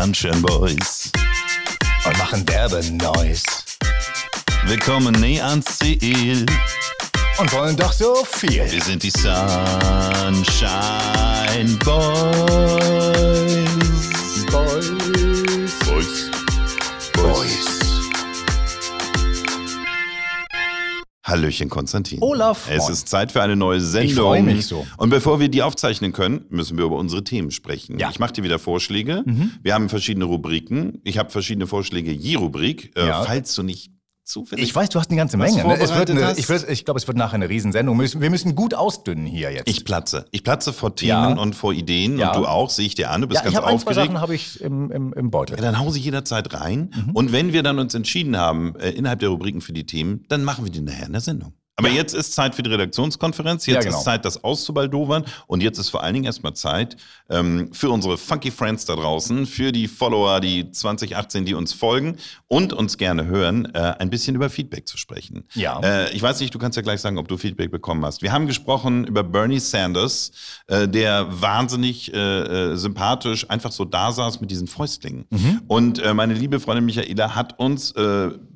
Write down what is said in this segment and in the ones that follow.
Sunshine Boys. Und machen derbe Noise. Wir kommen näher ans Ziel. Und wollen doch so viel. Wir sind die Sunshine. Boys. Hallöchen, Konstantin. Olaf, Es moin. ist Zeit für eine neue Sendung. Ich freu mich so. Und bevor wir die aufzeichnen können, müssen wir über unsere Themen sprechen. Ja. Mhm. Ich mache dir wieder Vorschläge. Wir haben verschiedene Rubriken. Ich habe verschiedene Vorschläge je Rubrik. Äh, Ja. Falls du nicht zufällig Ich weiß, du hast eine ganze Menge. Ne? Es wird eine, ich ich glaube, es wird nachher eine Riesensendung. Wir müssen, wir müssen gut ausdünnen hier jetzt. Ich platze. Ich platze vor Themen Ja. und vor Ideen. Ja. Und du auch, sehe ich dir an. Du bist ja, ich ganz habe ein, zwei aufgeregt. Sachen habe ich im, im, im Beutel. Ja, dann hau sie jederzeit rein. Mhm. Und wenn wir dann uns entschieden haben, äh, innerhalb der Rubriken für die Themen, dann machen wir die nachher in der Sendung. Aber jetzt ist Zeit für die Redaktionskonferenz, jetzt Ja, genau. ist Zeit, das auszubaldowern und jetzt ist vor allen Dingen erstmal Zeit ähm, für unsere Funky Friends da draußen, für die Follower, die 2018, die uns folgen und uns gerne hören, äh, ein bisschen über Feedback zu sprechen. Ja. Äh, ich weiß nicht, du kannst ja gleich sagen, ob du Feedback bekommen hast. Wir haben gesprochen über Bernie Sanders, äh, der wahnsinnig äh, äh, sympathisch einfach so da saß mit diesen Fäustlingen. Mhm. Und äh, meine liebe Freundin Michaela hat uns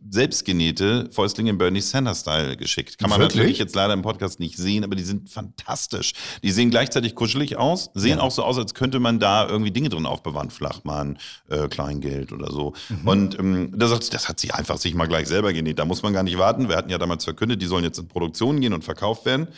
selbstgenähte Fäustlinge im Bernie Sanders-Style geschickt. Kann man Wirklich? natürlich jetzt leider im Podcast nicht sehen, aber die sind fantastisch. Die sehen gleichzeitig kuschelig aus, sehen auch so aus, als könnte man da irgendwie Dinge drin aufbewahren, Flachmann, äh, Kleingeld oder so. Mhm. Und ähm, da sagt sie, das hat sie einfach sich mal gleich selber genäht. Da muss man gar nicht warten. Wir hatten ja damals verkündet, die sollen jetzt in Produktion gehen und verkauft werden.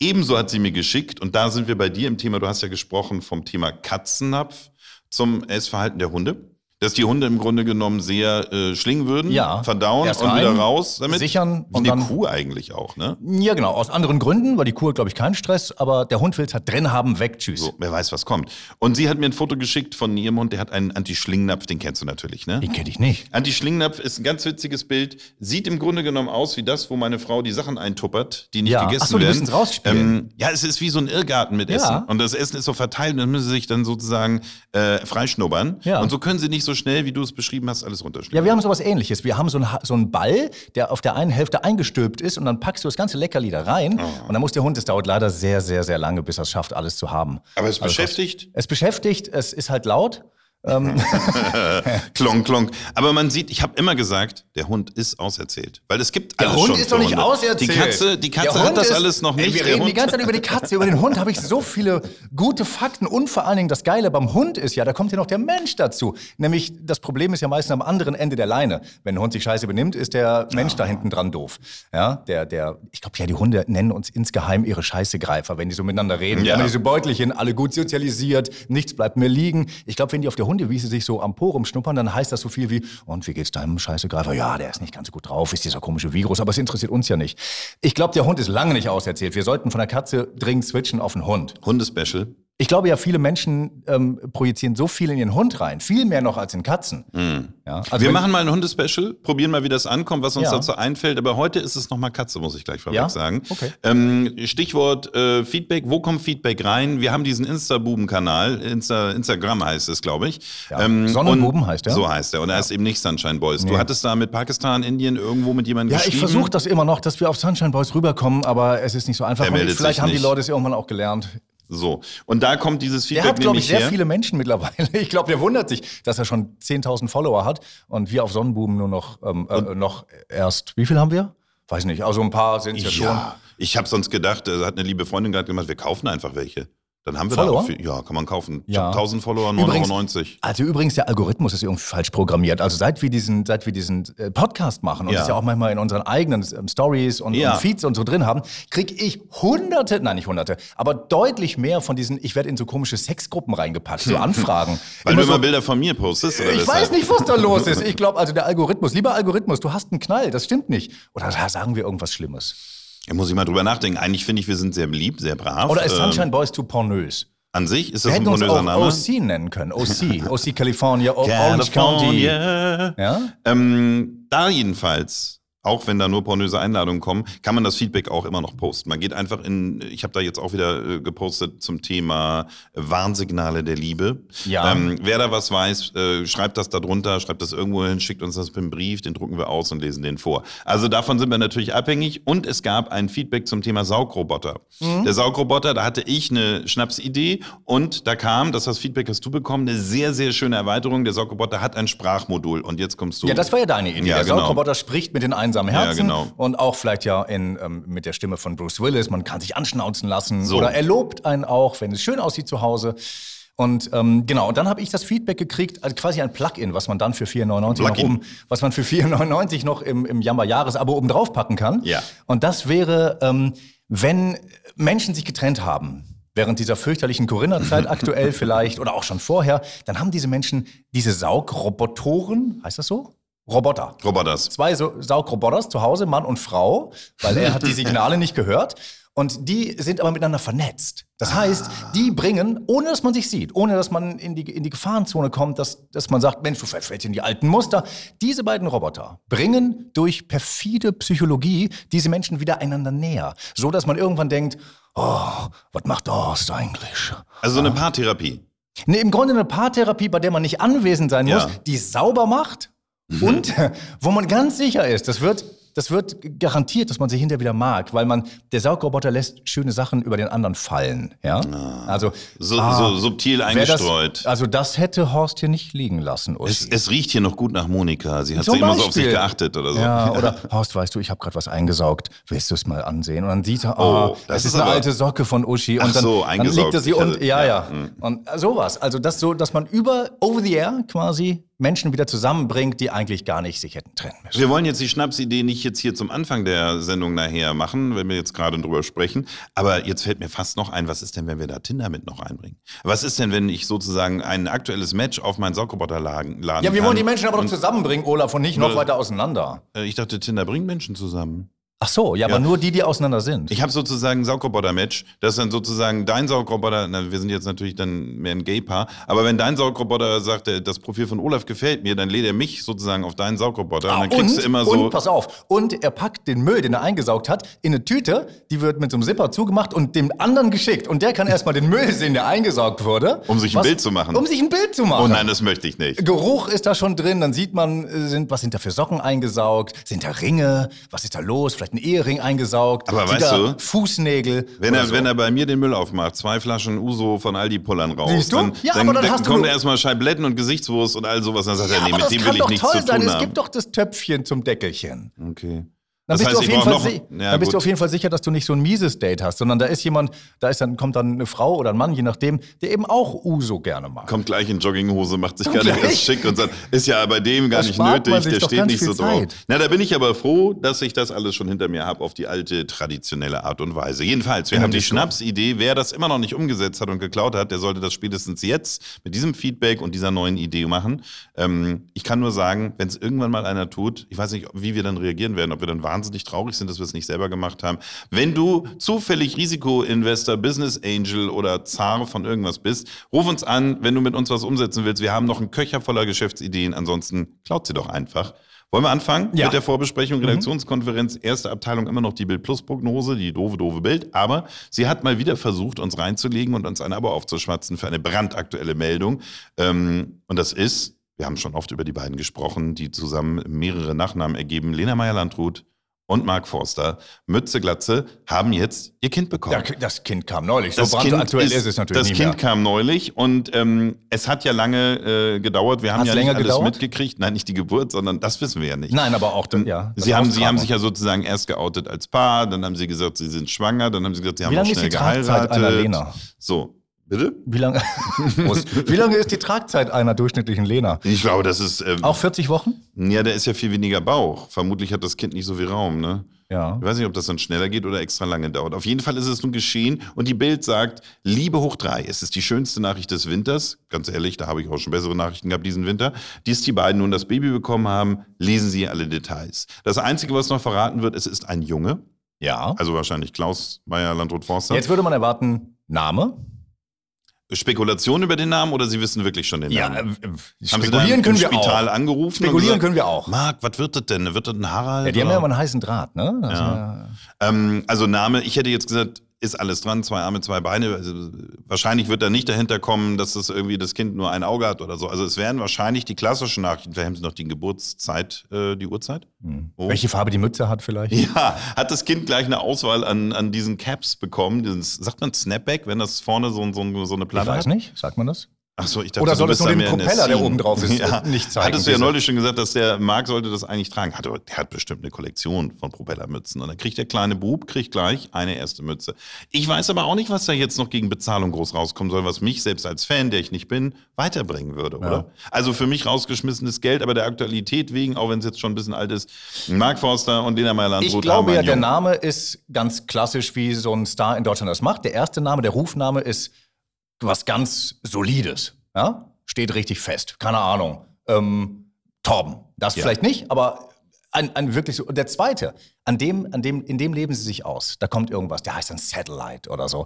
Ebenso hat sie mir geschickt, und da sind wir bei dir im Thema, du hast ja gesprochen vom Thema Katzennapf zum Essverhalten der Hunde. Dass die Hunde im Grunde genommen sehr äh, schlingen würden, Ja. verdauen Erst und rein, wieder raus damit. sichern Wie und eine dann- Kuh eigentlich auch, ne? Ja, genau. Aus anderen Gründen, weil die Kuh hat, glaube ich, keinen Stress, aber der Hund will es halt drin haben, weg, tschüss. So, wer weiß, was kommt. Und sie hat mir ein Foto geschickt von ihrem Hund, der hat einen Anti-Schlingnapf, den kennst du natürlich, ne? Den kenne ich nicht. Anti-Schlingnapf ist ein ganz witziges Bild. Sieht im Grunde genommen aus wie das, wo meine Frau die Sachen eintuppert, die nicht Ja. gegessen Ach so, die werden. müssen's rausspielen. Ähm, ja, es ist wie so ein Irrgarten mit Ja. Essen. Und das Essen ist so verteilt und dann müssen sie sich dann sozusagen äh, freischnubbern. Ja. Und so können sie nicht so schnell, wie du es beschrieben hast, alles runterschlucken. Ja, wir haben sowas ähnliches. Wir haben so einen, so einen Ball, der auf der einen Hälfte eingestülpt ist und dann packst du das ganze Leckerli da rein Oh. und dann muss der Hund, es dauert leider sehr, sehr, sehr lange, bis er es schafft, alles zu haben. Aber es Also beschäftigt. Es beschäftigt, es ist halt laut. klonk, klonk. Aber man sieht, ich habe immer gesagt, der Hund ist auserzählt. Weil es gibt Der alles Hund schon ist doch nicht Hunde. auserzählt. Die Katze, die Der Katze Hund hat das ist- alles noch Ey, nicht. wir Der reden die ganze Zeit über die Katze. Über den Hund habe ich so viele gute Fakten. Und vor allen Dingen das Geile beim Hund ist ja, da kommt ja noch der Mensch dazu. Nämlich, das Problem ist ja meistens am anderen Ende der Leine. Wenn ein Hund sich scheiße benimmt, ist der Mensch da hinten dran doof. Ja, der, der, ich glaube ja, die Hunde nennen uns insgeheim ihre Scheißegreifer, wenn die so miteinander reden. Ja. Ja. Wenn die so Beutelchen, alle gut sozialisiert, nichts bleibt mehr liegen. Ich glaube, wenn die auf der Hundewiese sich so am Po rumschnuppern, dann heißt das so viel wie, und wie geht's deinem Scheißegreifer? Ja, der ist nicht ganz so gut drauf, ist dieser komische Virus, aber es interessiert uns ja nicht. Ich glaube, der Hund ist lange nicht auserzählt. Wir sollten von der Katze dringend switchen auf den Hund. Hundespecial. Ich glaube ja, viele Menschen ähm, projizieren so viel in ihren Hund rein, viel mehr noch als in Katzen. Ja, also Wir machen mal ein Hundespecial, probieren mal, wie das ankommt, was uns Ja. dazu einfällt. Aber heute ist es nochmal Katze, muss ich gleich vorweg Ja? sagen. Okay. Ähm, Stichwort äh, Feedback. Wo kommt Feedback rein? Wir haben diesen Insta-Buben-Kanal. Insta, Instagram heißt es, glaube ich. Ähm, Ja. Sonnenbuben und- heißt er. So heißt er. Und er ist eben nicht Sunshine Boys. Du hattest da mit Pakistan, Indien irgendwo mit jemandem ja, ich versuche das immer noch, dass wir auf Sunshine Boys rüberkommen, aber es ist nicht so einfach. Vielleicht haben die nicht. Leute es irgendwann auch gelernt. So. Und da kommt dieses Der Feedback hat, glaube ich, sehr her. viele Menschen mittlerweile. Ich glaube, der wundert sich, dass er schon 10.000 Follower hat und wir auf Sonnenbuben nur noch, ähm, äh, noch erst, wie viel haben wir? Weiß nicht, also ein paar sind es ja, schon. Ich habe sonst gedacht, äh, hat eine liebe Freundin gerade gemacht, wir kaufen einfach welche. Dann haben wir Follower? da auch viel, ja, kann man kaufen. Ich Ja. habe 1000 Follower, 9,90 Übrigens- Euro. Also übrigens, der Algorithmus ist irgendwie falsch programmiert. Also seit wir diesen, seit wir diesen äh, Podcast machen und Ja. das ja auch manchmal in unseren eigenen ähm, Stories und, Ja. und Feeds und so drin haben, kriege ich hunderte, nein nicht hunderte, aber deutlich mehr von diesen, ich werde in so komische Sexgruppen reingepackt, so Anfragen. Weil Immer du so, immer Bilder von mir postest? Oder ich weiß nicht, was da los ist. Ich glaube, also der Algorithmus, lieber Algorithmus, du hast einen Knall, das stimmt nicht. Oder sagen wir irgendwas Schlimmes? Da muss ich mal drüber nachdenken. Eigentlich finde ich, wir sind sehr beliebt, sehr brav. Oder ist Ähm, Sunshine Boys zu pornös? An sich ist Wir das ein pornöser Name. OC nennen können. OC, OC California, Orange County. California. Ja? Ähm, da jedenfalls auch wenn da nur pornöse Einladungen kommen, kann man das Feedback auch immer noch posten. Man geht einfach in, ich habe da jetzt auch wieder äh, gepostet zum Thema Warnsignale der Liebe. Ja. Ähm, wer da was weiß, äh, schreibt das da drunter, schreibt das irgendwo hin, schickt uns das im Brief, den drucken wir aus und lesen den vor. Also davon sind wir natürlich abhängig. Und es gab ein Feedback zum Thema Saugroboter. Mhm. Der Saugroboter, da hatte ich eine Schnapsidee und da kam, das ist das Feedback hast du bekommen, eine sehr, sehr schöne Erweiterung. Der Saugroboter hat ein Sprachmodul und jetzt kommst du. Ja, das war ja deine Idee. Ja, der genau. Saugroboter spricht mit den einsamen Herzen Ja, genau. und auch vielleicht ja in, ähm, mit der Stimme von Bruce Willis. Man kann sich anschnauzen lassen So. oder er lobt einen auch, wenn es schön aussieht zu Hause. Und ähm, genau, und dann habe ich das Feedback gekriegt, also quasi ein Plugin, was man dann für 4,99 noch Plugin. oben, was man für 4,99 noch im, im Jamba-Jahresabo oben drauf packen kann. Ja. Und das wäre, ähm, wenn Menschen sich getrennt haben, während dieser fürchterlichen Corinna-Zeit aktuell vielleicht oder auch schon vorher, dann haben diese Menschen diese Saugrobotoren, heißt das so? Roboter. Roboters. Zwei so Saugroboters zu Hause, Mann und Frau, weil er hat die Signale nicht gehört. Und die sind aber miteinander vernetzt. Das heißt, die bringen, ohne dass man sich sieht, ohne dass man in die, in die Gefahrenzone kommt, dass, dass man sagt, Mensch, du verfällst in die alten Muster. Diese beiden Roboter bringen durch perfide Psychologie diese Menschen wieder einander näher. So dass man irgendwann denkt, oh, was macht das eigentlich? Also so eine Paartherapie. Nee, im Grunde eine Paartherapie, bei der man nicht anwesend sein muss, Ja. die sauber macht und wo man ganz sicher ist, das wird, das wird garantiert, dass man sich hinterher wieder mag, weil man, der Saugroboter lässt schöne Sachen über den anderen fallen. Ja? Also, So, ah, so subtil eingestreut. Das, also, das hätte Horst hier nicht liegen lassen, es, es riecht hier noch gut nach Monika. Sie hat so immer so auf sich geachtet oder so. Ja, oder Horst, weißt du, ich habe gerade was eingesaugt. Willst du es mal ansehen? Und dann sieht er, Oh, oh, das ist ist eine alte Socke von Uschi. Und Ach dann, so, dann liegt er sie und ja, ja, ja. hm. Und sowas. Also das so, dass man über over the air quasi Menschen wieder zusammenbringt, die eigentlich gar nicht sich hätten trennen müssen. Wir wollen jetzt die Schnapsidee nicht jetzt hier zum Anfang der Sendung nachher machen, wenn wir jetzt gerade drüber sprechen. Aber jetzt fällt mir fast noch ein, was ist denn, wenn wir da Tinder mit noch einbringen? Was ist denn, wenn ich sozusagen ein aktuelles Match auf meinen Saugroboter laden, Ja, wir wollen die Menschen aber doch zusammenbringen, Olaf, und nicht noch weiter auseinander. äh, Ich dachte, Tinder bringt Menschen zusammen. Ach so, ja, aber Ja. nur die, die auseinander sind. Ich habe sozusagen ein Saugroboter-Match. Das ist dann sozusagen dein Saugroboter. Na, wir sind jetzt natürlich dann mehr ein Gay-Paar. Aber wenn dein Saugroboter sagt, äh, das Profil von Olaf gefällt mir, dann lädt er mich sozusagen auf deinen Saugroboter. und dann kriegst und, du immer so. und pass auf, und er packt den Müll, den er eingesaugt hat, in eine Tüte, die wird mit so einem Zipper zugemacht und dem anderen geschickt. Und der kann erstmal den Müll sehen, der eingesaugt wurde. Um sich ein Bild zu machen. Um sich ein Bild zu machen. oh nein, das möchte ich nicht. Geruch ist da schon drin, dann sieht man, äh, sind, was sind da für Socken eingesaugt, sind da Ringe, was ist da los, vielleicht ein Ehering eingesaugt, Aber weißt du, Fußnägel. Wenn er, so. wenn er bei mir den Müll aufmacht, zwei Flaschen Uso von Aldi Pullern raus, Siehst du? dann, Ja, dann, aber dann dann hast du kommt nur- erstmal Scheibletten und Gesichtswurst und all sowas. Dann sagt ja, er, nee, mit das dem will ich nichts toll zu sein, tun es haben. gibt doch das Töpfchen zum Deckelchen. okay. Dann Das bist, du heißt, auf ich jeden Fall, noch- Ja, dann bist du auf jeden Fall sicher, dass du nicht so ein mieses Date hast, sondern da ist jemand, da ist dann, kommt dann eine Frau oder ein Mann, je nachdem, der eben auch Uso gerne mag. Kommt gleich in Jogginghose, macht sich gleich. erst schick und sagt, ist ja bei dem gar Da nicht nötig, der steht nicht so viel drauf. Zeit. Na, da bin ich aber froh, dass ich das alles schon hinter mir habe auf die alte traditionelle Art und Weise. Jedenfalls, wir Ja, haben die. Schnapsidee. Wer das immer noch nicht umgesetzt hat und geklaut hat, der sollte das spätestens jetzt mit diesem Feedback und dieser neuen Idee machen. Ähm, ich kann nur sagen, wenn es irgendwann mal einer tut, ich weiß nicht, wie wir dann reagieren werden, ob wir dann wahnsinnig traurig sind, dass wir es nicht selber gemacht haben. Wenn du zufällig Risikoinvestor, Business Angel oder Zar von irgendwas bist, ruf uns an, wenn du mit uns was umsetzen willst. Wir haben noch einen Köcher voller Geschäftsideen. Ansonsten klaut sie doch einfach. Wollen wir anfangen Ja. mit der Vorbesprechung, Redaktionskonferenz, erste Abteilung immer noch die Bild-Plus-Prognose, die doofe, doofe Bild. Aber sie hat mal wieder versucht, uns reinzulegen und uns ein Abo aufzuschwatzen für eine brandaktuelle Meldung. Ähm, und das ist, wir haben schon oft über die beiden gesprochen, die zusammen mehrere Nachnamen ergeben. Lena Meyer-Landrut und Mark Forster, Mütze Glatze, haben jetzt ihr Kind bekommen. Ja, das Kind kam neulich. So Das Kind brandaktuell ist, es natürlich Das nicht Kind mehr. kam neulich und ähm, es hat ja lange äh, gedauert. Wir haben Hat's ja nicht länger alles gedauert? mitgekriegt. Nein, nicht die Geburt, sondern das wissen wir ja nicht. Nein, aber auch, ja. das Sie haben, sie haben sich ja sozusagen erst geoutet als Paar, dann haben sie gesagt, sie sind schwanger, dann haben sie gesagt, sie haben Wie auch lange ist schnell die Tragzeit geheiratet. einer Lena? So, bitte? Wie lange. Wie lange ist die Tragzeit einer durchschnittlichen Lena? Ich glaube, das ist, ähm, Auch 40 Wochen? ja, da ist ja viel weniger Bauch. Vermutlich hat das Kind nicht so viel Raum, ne? Ja. Ich weiß nicht, ob das dann schneller geht oder extra lange dauert. Auf jeden Fall ist es nun geschehen und die Bild sagt, Liebe hoch drei, es ist die schönste Nachricht des Winters. Ganz ehrlich, da habe ich auch schon bessere Nachrichten gehabt diesen Winter. Dies die beiden nun das Baby bekommen haben, lesen Sie alle Details. Das Einzige, was noch verraten wird, es ist ein Junge, Ja. also wahrscheinlich Klaus Meyer Landrut Forster. Jetzt würde man erwarten, Name? Spekulation über den Namen oder Sie wissen wirklich schon den Ja, Namen? da spekulieren können wir Spital auch. angerufen? und Spekulieren gesagt, können wir auch. Marc, was wird das denn? Wird das ein Harald? Ja, die haben ja oder? immer einen heißen Draht, ne? Das Ja. Ähm, also Name, ich hätte jetzt gesagt, ist alles dran, zwei Arme, zwei Beine. Also, wahrscheinlich wird da nicht dahinter kommen, dass das irgendwie das Kind nur ein Auge hat oder so. Also es wären wahrscheinlich die klassischen Nachrichten. Vielleicht haben Sie noch die Geburtszeit, äh, die Uhrzeit? Oh. Welche Farbe die Mütze hat vielleicht? Ja, hat das Kind gleich eine Auswahl an, an diesen Caps bekommen? Diesen, sagt man Snapback, wenn das vorne so, so, so eine Ich Platte weiß hat? nicht, sagt man das? Ach so, ich dachte, Oder soll es nur den Propeller, der oben drauf ist, ja. nicht zeigen, Hattest du ja neulich schon gesagt, dass der Marc sollte das eigentlich tragen. Hat, der hat bestimmt eine Kollektion von Propellermützen. Und dann kriegt der kleine Bub, kriegt gleich eine erste Mütze. Ich weiß aber auch nicht, was da jetzt noch gegen Bezahlung groß rauskommen soll, was mich selbst als Fan, der ich nicht bin, weiterbringen würde, oder? Also für mich rausgeschmissenes Geld, aber der Aktualität wegen, auch wenn es jetzt schon ein bisschen alt ist, Marc Forster und Lena Meyer-Landrut Ich glaube ja, der. Name ist ganz klassisch, wie so ein Star in Deutschland das macht. Der erste Name, der Rufname ist was ganz Solides. Ja? Steht richtig fest. Keine Ahnung. Ähm, Torben. Das Ja. vielleicht nicht, aber ein, ein wirklich so. Und der zweite, an dem, an dem, in dem leben sie sich aus. Da kommt irgendwas, der heißt dann Satellite oder so.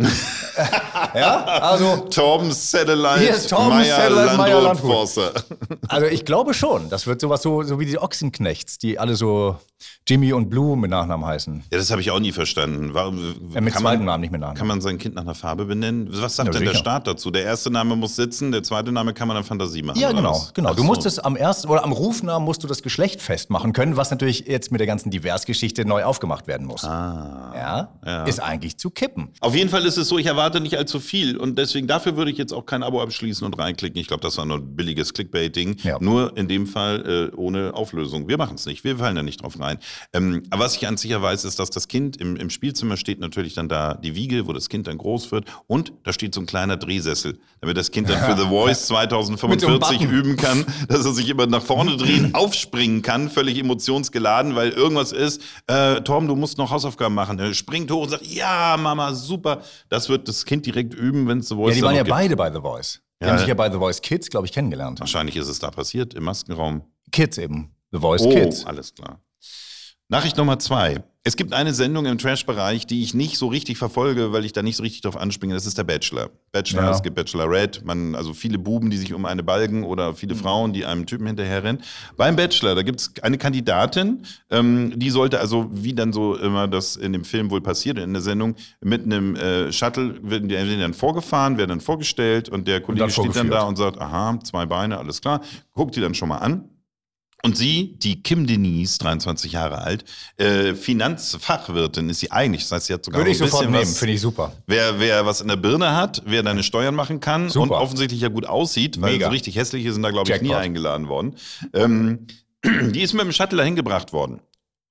ja, also, Torben Satellite, Hier ist Torben Meyer, Satellite, Meyer, Landrut, also ich glaube schon. Das wird sowas so, so wie die Ochsenknechts, die alle so Jimmy und Blue mit Nachnamen heißen. Ja, das habe ich auch nie verstanden. Warum Ja, mit kann zweiten man, Namen, nicht mit Nachnamen. Kann man sein Kind nach einer Farbe benennen? Was sagt Ja, denn der. Staat dazu? Der erste Name muss sitzen, der zweite Name kann man dann Fantasie machen. Ja, genau, was? genau. Ach Du so. musst es am ersten oder am Rufnamen musst du das Geschlecht festmachen können, was natürlich jetzt mit der ganzen Diversgeschichte neu aufgemacht werden muss. Ah. Ja? Ja. Ist eigentlich zu kippen. Auf jeden Fall ist es so, ich erwarte nicht allzu viel und deswegen dafür würde ich jetzt auch kein Abo abschließen und reinklicken. Ich glaube, das war nur ein billiges Clickbaiting. Ja. Nur in dem Fall äh, ohne Auflösung. Wir machen es nicht, wir fallen da nicht drauf rein. Ähm, aber was ich ganz sicher weiß, ist, dass das Kind im, im Spielzimmer steht natürlich dann da die Wiege, wo das Kind dann groß wird und da steht so ein kleiner Drehsessel, damit das Kind dann für The Voice 2045 Button. üben kann, dass er sich immer nach vorne drehen, aufspringen kann, völlig emotionsgeladen, weil irgendwas ist. Äh, Torben, du musst noch Hausaufgaben machen. Er springt hoch und sagt, ja, Mama, super. Das wird das Kind direkt üben, wenn es The Voice Ja, die waren ja gibt. beide bei The Voice. Die Ja. haben sich ja bei The Voice Kids, glaube ich, kennengelernt. Wahrscheinlich ist es da passiert, im Maskenraum. Kids eben. The Voice Oh, Kids. alles klar. Nachricht Nummer zwei. Es gibt eine Sendung im Trash-Bereich, die ich nicht so richtig verfolge, weil ich da nicht so richtig drauf anspringe. Das ist der Bachelor. Bachelor, Ja. es gibt Bachelorette, man, also viele Buben, die sich um eine balgen oder viele Frauen, die einem Typen hinterherrennen. Beim Bachelor, da gibt es eine Kandidatin, ähm, die sollte also, wie dann so immer das in dem Film wohl passiert, in der Sendung, mit einem äh, Shuttle werden die dann vorgefahren, werden dann vorgestellt und der Kollege dann steht dann da und sagt, aha, zwei Beine, alles klar. Guckt die dann schon mal an. Und sie, die Kim Denise, 23 Jahre alt, äh, Finanzfachwirtin ist sie eigentlich. Das heißt, sie hat sogar Würde ich ein sofort bisschen nehmen, finde ich super. wer, wer was in der Birne hat, wer deine Steuern machen kann und Super. offensichtlich ja gut aussieht, weil Mega. so richtig hässliche sind da, glaube ich, nie eingeladen worden. Ähm, die ist mit dem Shuttle dahin gebracht worden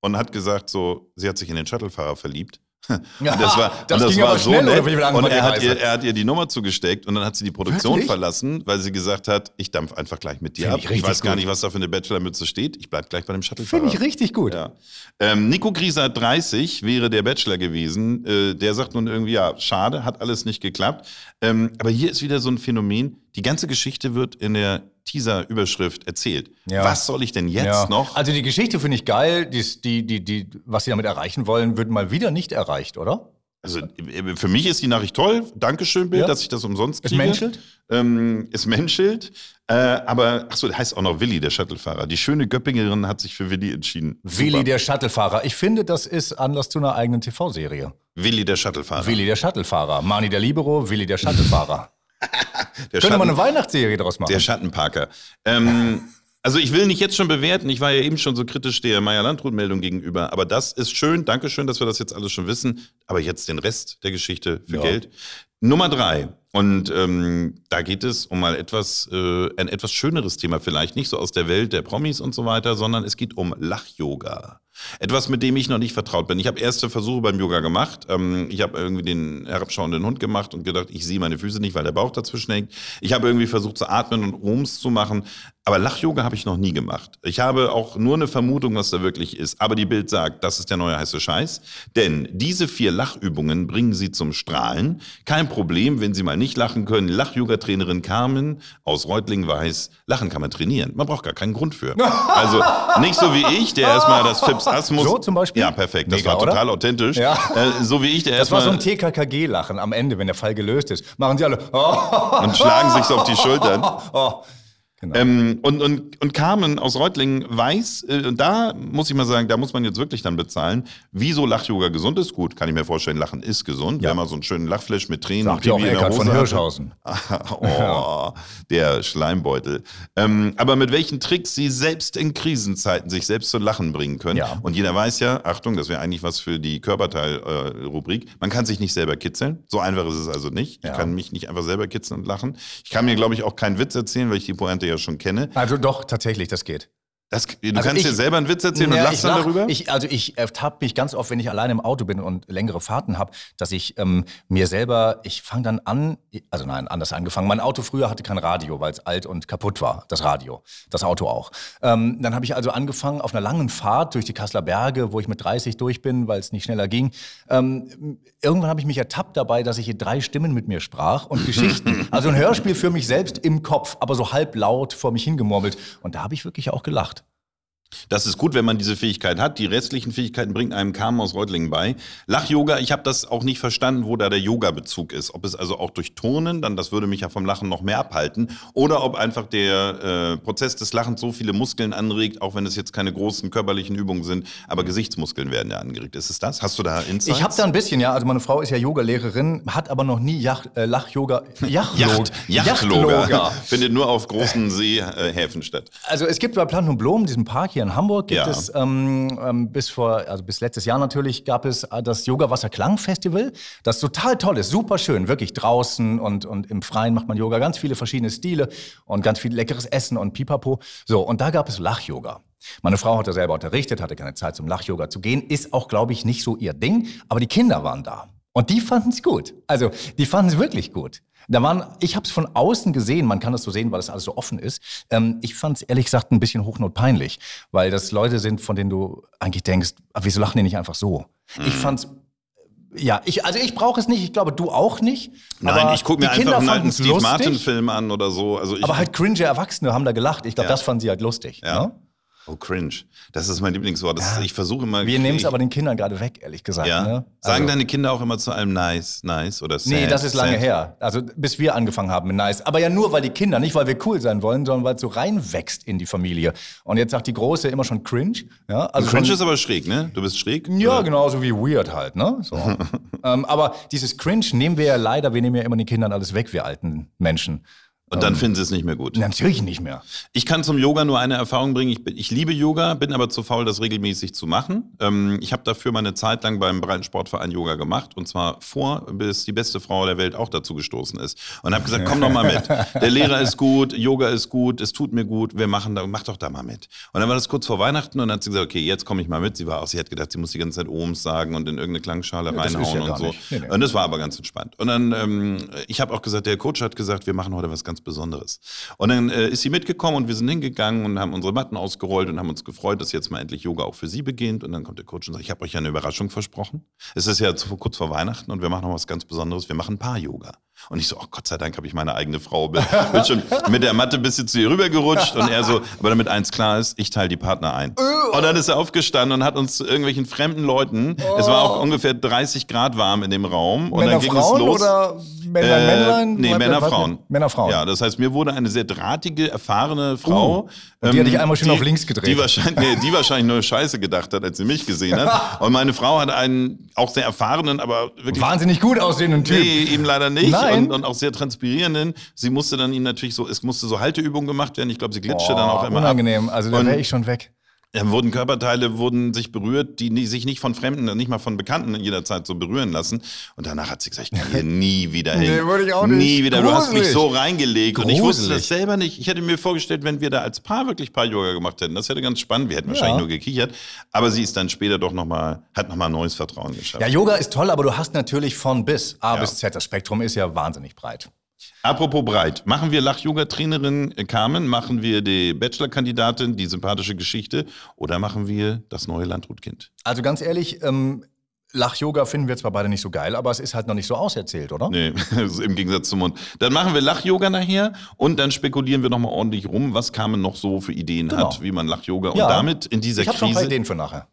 und hat gesagt, so, sie hat sich in den Shuttlefahrer verliebt. Und das war, das das war so schnell, nett. Und er hat, ihr, er hat ihr die Nummer zugesteckt und dann hat sie die Produktion Wirklich? verlassen, weil sie gesagt hat, ich dampf einfach gleich mit dir Finde ab. ich Ich, weiß gar gut. nicht, was da für eine Bachelormütze steht. Ich bleib gleich bei dem Shuttlefahrer. Finde ich richtig gut. Ja. Ähm, Nico Grieser 30 wäre der Bachelor gewesen. Äh, der sagt nun irgendwie, ja, schade, hat alles nicht geklappt. Ähm, aber hier ist wieder so ein Phänomen. Die ganze Geschichte wird in der Teaser-Überschrift erzählt. Ja. Was soll ich denn jetzt Ja. noch? Also die Geschichte finde ich geil. Dies, die, die, die, was sie damit erreichen wollen, wird mal wieder nicht erreicht, oder? Also äh, für mich ist die Nachricht toll. Dankeschön, Bild, Ja. dass ich das umsonst Es kriege. menschelt? Ähm, es menschelt. Äh, aber, achso, der heißt auch noch Willi, der Shuttlefahrer. Die schöne Göppingerin hat sich für Willi entschieden. Willi Super. der Shuttlefahrer. Ich finde, das ist Anlass zu einer eigenen TV-Serie. Willi, der Shuttlefahrer. Willi der Shuttlefahrer. Mani der Libero, Willi der Shuttlefahrer. der Könnte man eine Weihnachtsserie daraus machen. Der Schattenparker. Ähm, also ich will nicht jetzt schon bewerten, ich war ja eben schon so kritisch der Meier-Landrut-Meldung gegenüber, aber das ist schön, Dankeschön, dass wir das jetzt alles schon wissen, aber jetzt den Rest der Geschichte für Ja. Geld. Nummer drei. Und ähm, da geht es um mal etwas, äh, ein etwas schöneres Thema vielleicht, nicht so aus der Welt der Promis und so weiter, sondern es geht um Lach-Yoga. Etwas, mit dem ich noch nicht vertraut bin. Ich habe erste Versuche beim Yoga gemacht. Ähm, ich habe irgendwie den herabschauenden Hund gemacht und gedacht, ich sehe meine Füße nicht, weil der Bauch dazwischen hängt. Ich habe irgendwie versucht zu atmen und Rums zu machen. Aber Lach-Yoga habe ich noch nie gemacht. Ich habe auch nur eine Vermutung, was da wirklich ist. Aber die Bild sagt, das ist der neue heiße Scheiß. Denn diese vier Lachübungen bringen Sie zum Strahlen. Kein Problem, wenn Sie mal nicht lachen können. Lach-Yoga-Trainerin Carmen aus Reutlingen weiß, Lachen kann man trainieren. Man braucht gar keinen Grund für. Also nicht so wie ich, der erstmal das Fips Asmus. So zum Beispiel? Ja, perfekt. Das Mega, war total oder? authentisch. Ja. Äh, so wie ich, der Das war so erstmal ein TKKG-Lachen am Ende, wenn der Fall gelöst ist. Machen sie alle. Oh, und schlagen sich so auf die Schultern. oh. Genau. Ähm, und, und, und Carmen aus Reutlingen weiß, äh, und da muss ich mal sagen, da muss man jetzt wirklich dann bezahlen, wieso Lach-Yoga gesund ist. Gut, kann ich mir vorstellen, Lachen ist gesund. Ja. Wenn man so einen schönen Lachflash mit Tränen Sagt auch Pipi in der von Hose hat. Hirschhausen. oh, der Schleimbeutel. Ähm, aber mit welchen Tricks sie selbst in Krisenzeiten sich selbst zu lachen bringen können. Ja. Und jeder weiß ja, Achtung, das wäre eigentlich was für die Körperteil-Rubrik, man kann sich nicht selber kitzeln. So einfach ist es also nicht. Ja. Ich kann mich nicht einfach selber kitzeln und lachen. Ich kann mir, glaube ich, auch keinen Witz erzählen, weil ich die Pointe ja schon kenne. Also doch, tatsächlich, das geht. Das, du Also kannst ich- dir selber einen Witz erzählen und Ja, lachst ich dann lach- darüber? Ich, also ich ertappe mich ganz oft, wenn ich alleine im Auto bin und längere Fahrten habe, dass ich ähm, mir selber, ich fange dann an, also nein, anders angefangen. Mein Auto früher hatte kein Radio, weil es alt und kaputt war, das Radio, das Auto auch. Ähm, dann habe ich also angefangen auf einer langen Fahrt durch die Kasseler Berge, wo ich mit 30 durch bin, weil es nicht schneller ging. Ähm, irgendwann habe ich mich ertappt dabei, dass ich hier drei Stimmen mit mir sprach und Geschichten. also ein Hörspiel für mich selbst im Kopf, aber so halblaut vor mich hingemurmelt. Und da habe ich wirklich auch gelacht. Das ist gut, wenn man diese Fähigkeit hat. Die restlichen Fähigkeiten bringt einem Carmen aus Reutlingen bei. Lach-Yoga, ich habe das auch nicht verstanden, wo da der Yoga-Bezug ist. Ob es also auch durch Turnen, dann das würde mich ja vom Lachen noch mehr abhalten, oder ob einfach der äh, Prozess des Lachens so viele Muskeln anregt, auch wenn es jetzt keine großen körperlichen Übungen sind, aber Gesichtsmuskeln werden ja angeregt. Ist es das? Hast du da Insights? Ich habe da ein bisschen, ja. Also meine Frau ist ja Yogalehrerin, hat aber noch nie äh, Lach-Yoga. Yacht, Yachtloga Yachtloga. findet nur auf großen Seehäfen statt. Also es gibt bei Plant und Blumen, diesem Park hier in Hamburg, gibt Ja. es ähm, ähm, bis vor, also bis letztes Jahr natürlich, gab es äh, das Yoga Wasser Klang Festival, das total toll ist, super schön, wirklich draußen und, und im Freien macht man Yoga, ganz viele verschiedene Stile und ganz viel leckeres Essen und Pipapo. So, und da gab es Lach-Yoga. Meine Frau hatte selber unterrichtet, hatte keine Zeit zum Lach-Yoga zu gehen, ist auch, glaube ich, nicht so ihr Ding, aber die Kinder waren da. Und die fanden es gut. Also, die fanden es wirklich gut. Da waren, ich habe es von außen gesehen, man kann das so sehen, weil das alles so offen ist. Ähm, ich fand es ehrlich gesagt ein bisschen hochnotpeinlich, weil das Leute sind, von denen du eigentlich denkst, ah, wieso lachen die nicht einfach so? Mhm. Ich fand's ja, ich, also ich brauche es nicht, ich glaube, du auch nicht. Nein, ich gucke mir einfach einen alten Steve Martin-Film an oder so. Also Aber halt cringe Erwachsene haben da gelacht. Ich glaube, Ja. das fanden sie halt lustig. Ja. Ne? Oh, cringe. Das ist mein Lieblingswort. Ja. Ich versuche immer. Wir nehmen es aber den Kindern gerade weg, ehrlich gesagt. Ja. Ne? Sagen Also- deine Kinder auch immer zu allem nice, nice oder sad? Nee, das ist lange sad? her. Also bis wir angefangen haben mit Nice. Aber ja nur, weil die Kinder, nicht weil wir cool sein wollen, sondern weil es so reinwächst in die Familie. Und jetzt sagt die Große immer schon cringe. Ja, also Cringe schon, ist aber schräg, ne? Du bist schräg? ja, Oder? genauso wie weird halt, ne? So. ähm, aber dieses Cringe nehmen wir ja leider, wir nehmen ja immer den Kindern alles weg, wir alten Menschen. Und dann finden sie es nicht mehr gut. Natürlich nicht mehr. Ich kann zum Yoga nur eine Erfahrung bringen. Ich, bin, ich liebe Yoga, bin aber zu faul, das regelmäßig zu machen. Ähm, ich habe dafür meine Zeit lang beim Breitensportverein Yoga gemacht und zwar vor, bis die beste Frau der Welt auch dazu gestoßen ist. Und habe gesagt, komm doch mal mit. Der Lehrer ist gut, Yoga ist gut, es tut mir gut, wir machen da, mach doch da mal mit. Und dann war das kurz vor Weihnachten und dann hat sie gesagt, okay, jetzt komme ich mal mit. Sie war auch, sie hat gedacht, sie muss die ganze Zeit Ohms sagen und in irgendeine Klangschale ist reinhauen ja und so. Nee, nee. Und das war aber ganz entspannt. Und dann, ähm, ich habe auch gesagt, der Coach hat gesagt, wir machen heute was ganz Besonderes. Und dann äh, ist sie mitgekommen und wir sind hingegangen und haben unsere Matten ausgerollt und haben uns gefreut, dass jetzt mal endlich Yoga auch für sie beginnt. Und dann kommt der Coach und sagt, ich habe euch ja eine Überraschung versprochen. Es ist ja zu, kurz vor Weihnachten und wir machen noch was ganz Besonderes. Wir machen Paar-Yoga. Und ich so, oh Gott sei Dank habe ich meine eigene Frau. Bin, bin schon mit der Matte ein bisschen zu ihr rübergerutscht und er so, aber damit eins klar ist, ich teile die Partner ein. Und dann ist er aufgestanden und hat uns zu irgendwelchen fremden Leuten, es war auch ungefähr 30 Grad warm in dem Raum. Und Männer, dann ging Frauen es los. oder Männer, Äh, Männlein? Nee, Männer, Frauen. Männer, Frauen. Ja, das heißt, mir wurde eine sehr drahtige, erfahrene Frau. ähm, und die hat dich einmal schön auf links gedreht. Die wahrscheinlich, nee, die wahrscheinlich nur Scheiße gedacht hat, als sie mich gesehen hat. Und meine Frau hat einen auch sehr erfahrenen, aber wirklich. Wahnsinnig gut aussehenden Typ. Nee, eben leider nicht. Nein. Und, und auch sehr transpirierenden. Sie musste dann ihn natürlich so, es musste so Halteübungen gemacht werden. Ich glaube, sie glitschte Oh, dann auch immer ab. unangenehm. Also da wäre ich schon weg. Dann wurden Körperteile, wurden sich berührt, die nie, sich nicht von Fremden, nicht mal von Bekannten jederzeit so berühren lassen. Und danach hat sie gesagt, ich kann hier nie wieder hin. Nee, würde ich auch nicht. Nie wieder. Du hast mich Gruselig. so reingelegt. Und ich wusste Gruselig. das selber nicht. Ich hätte mir vorgestellt, wenn wir da als Paar wirklich Paar-Yoga gemacht hätten, das hätte ganz spannend. Wir hätten wahrscheinlich nur gekichert. Aber sie ist dann später doch nochmal, hat nochmal neues Vertrauen geschafft. Ja, Yoga ist toll, aber du hast natürlich von bis A Ja. bis Z. Das Spektrum ist ja wahnsinnig breit. Apropos breit, machen wir Lach-Yoga-Trainerin Carmen, machen wir die Bachelor-Kandidatin, die sympathische Geschichte oder machen wir das neue Landrutkind? Also ganz ehrlich, ähm, Lach-Yoga finden wir zwar beide nicht so geil, aber es ist halt noch nicht so auserzählt, oder? Nee, im Gegensatz zum Mund. Dann machen wir Lach-Yoga nachher und dann spekulieren wir nochmal ordentlich rum, was Carmen noch so für Ideen Genau. hat, wie man Lach-Yoga Ja. und damit in dieser Ich habe schon ein paar Krise. Ideen für nachher.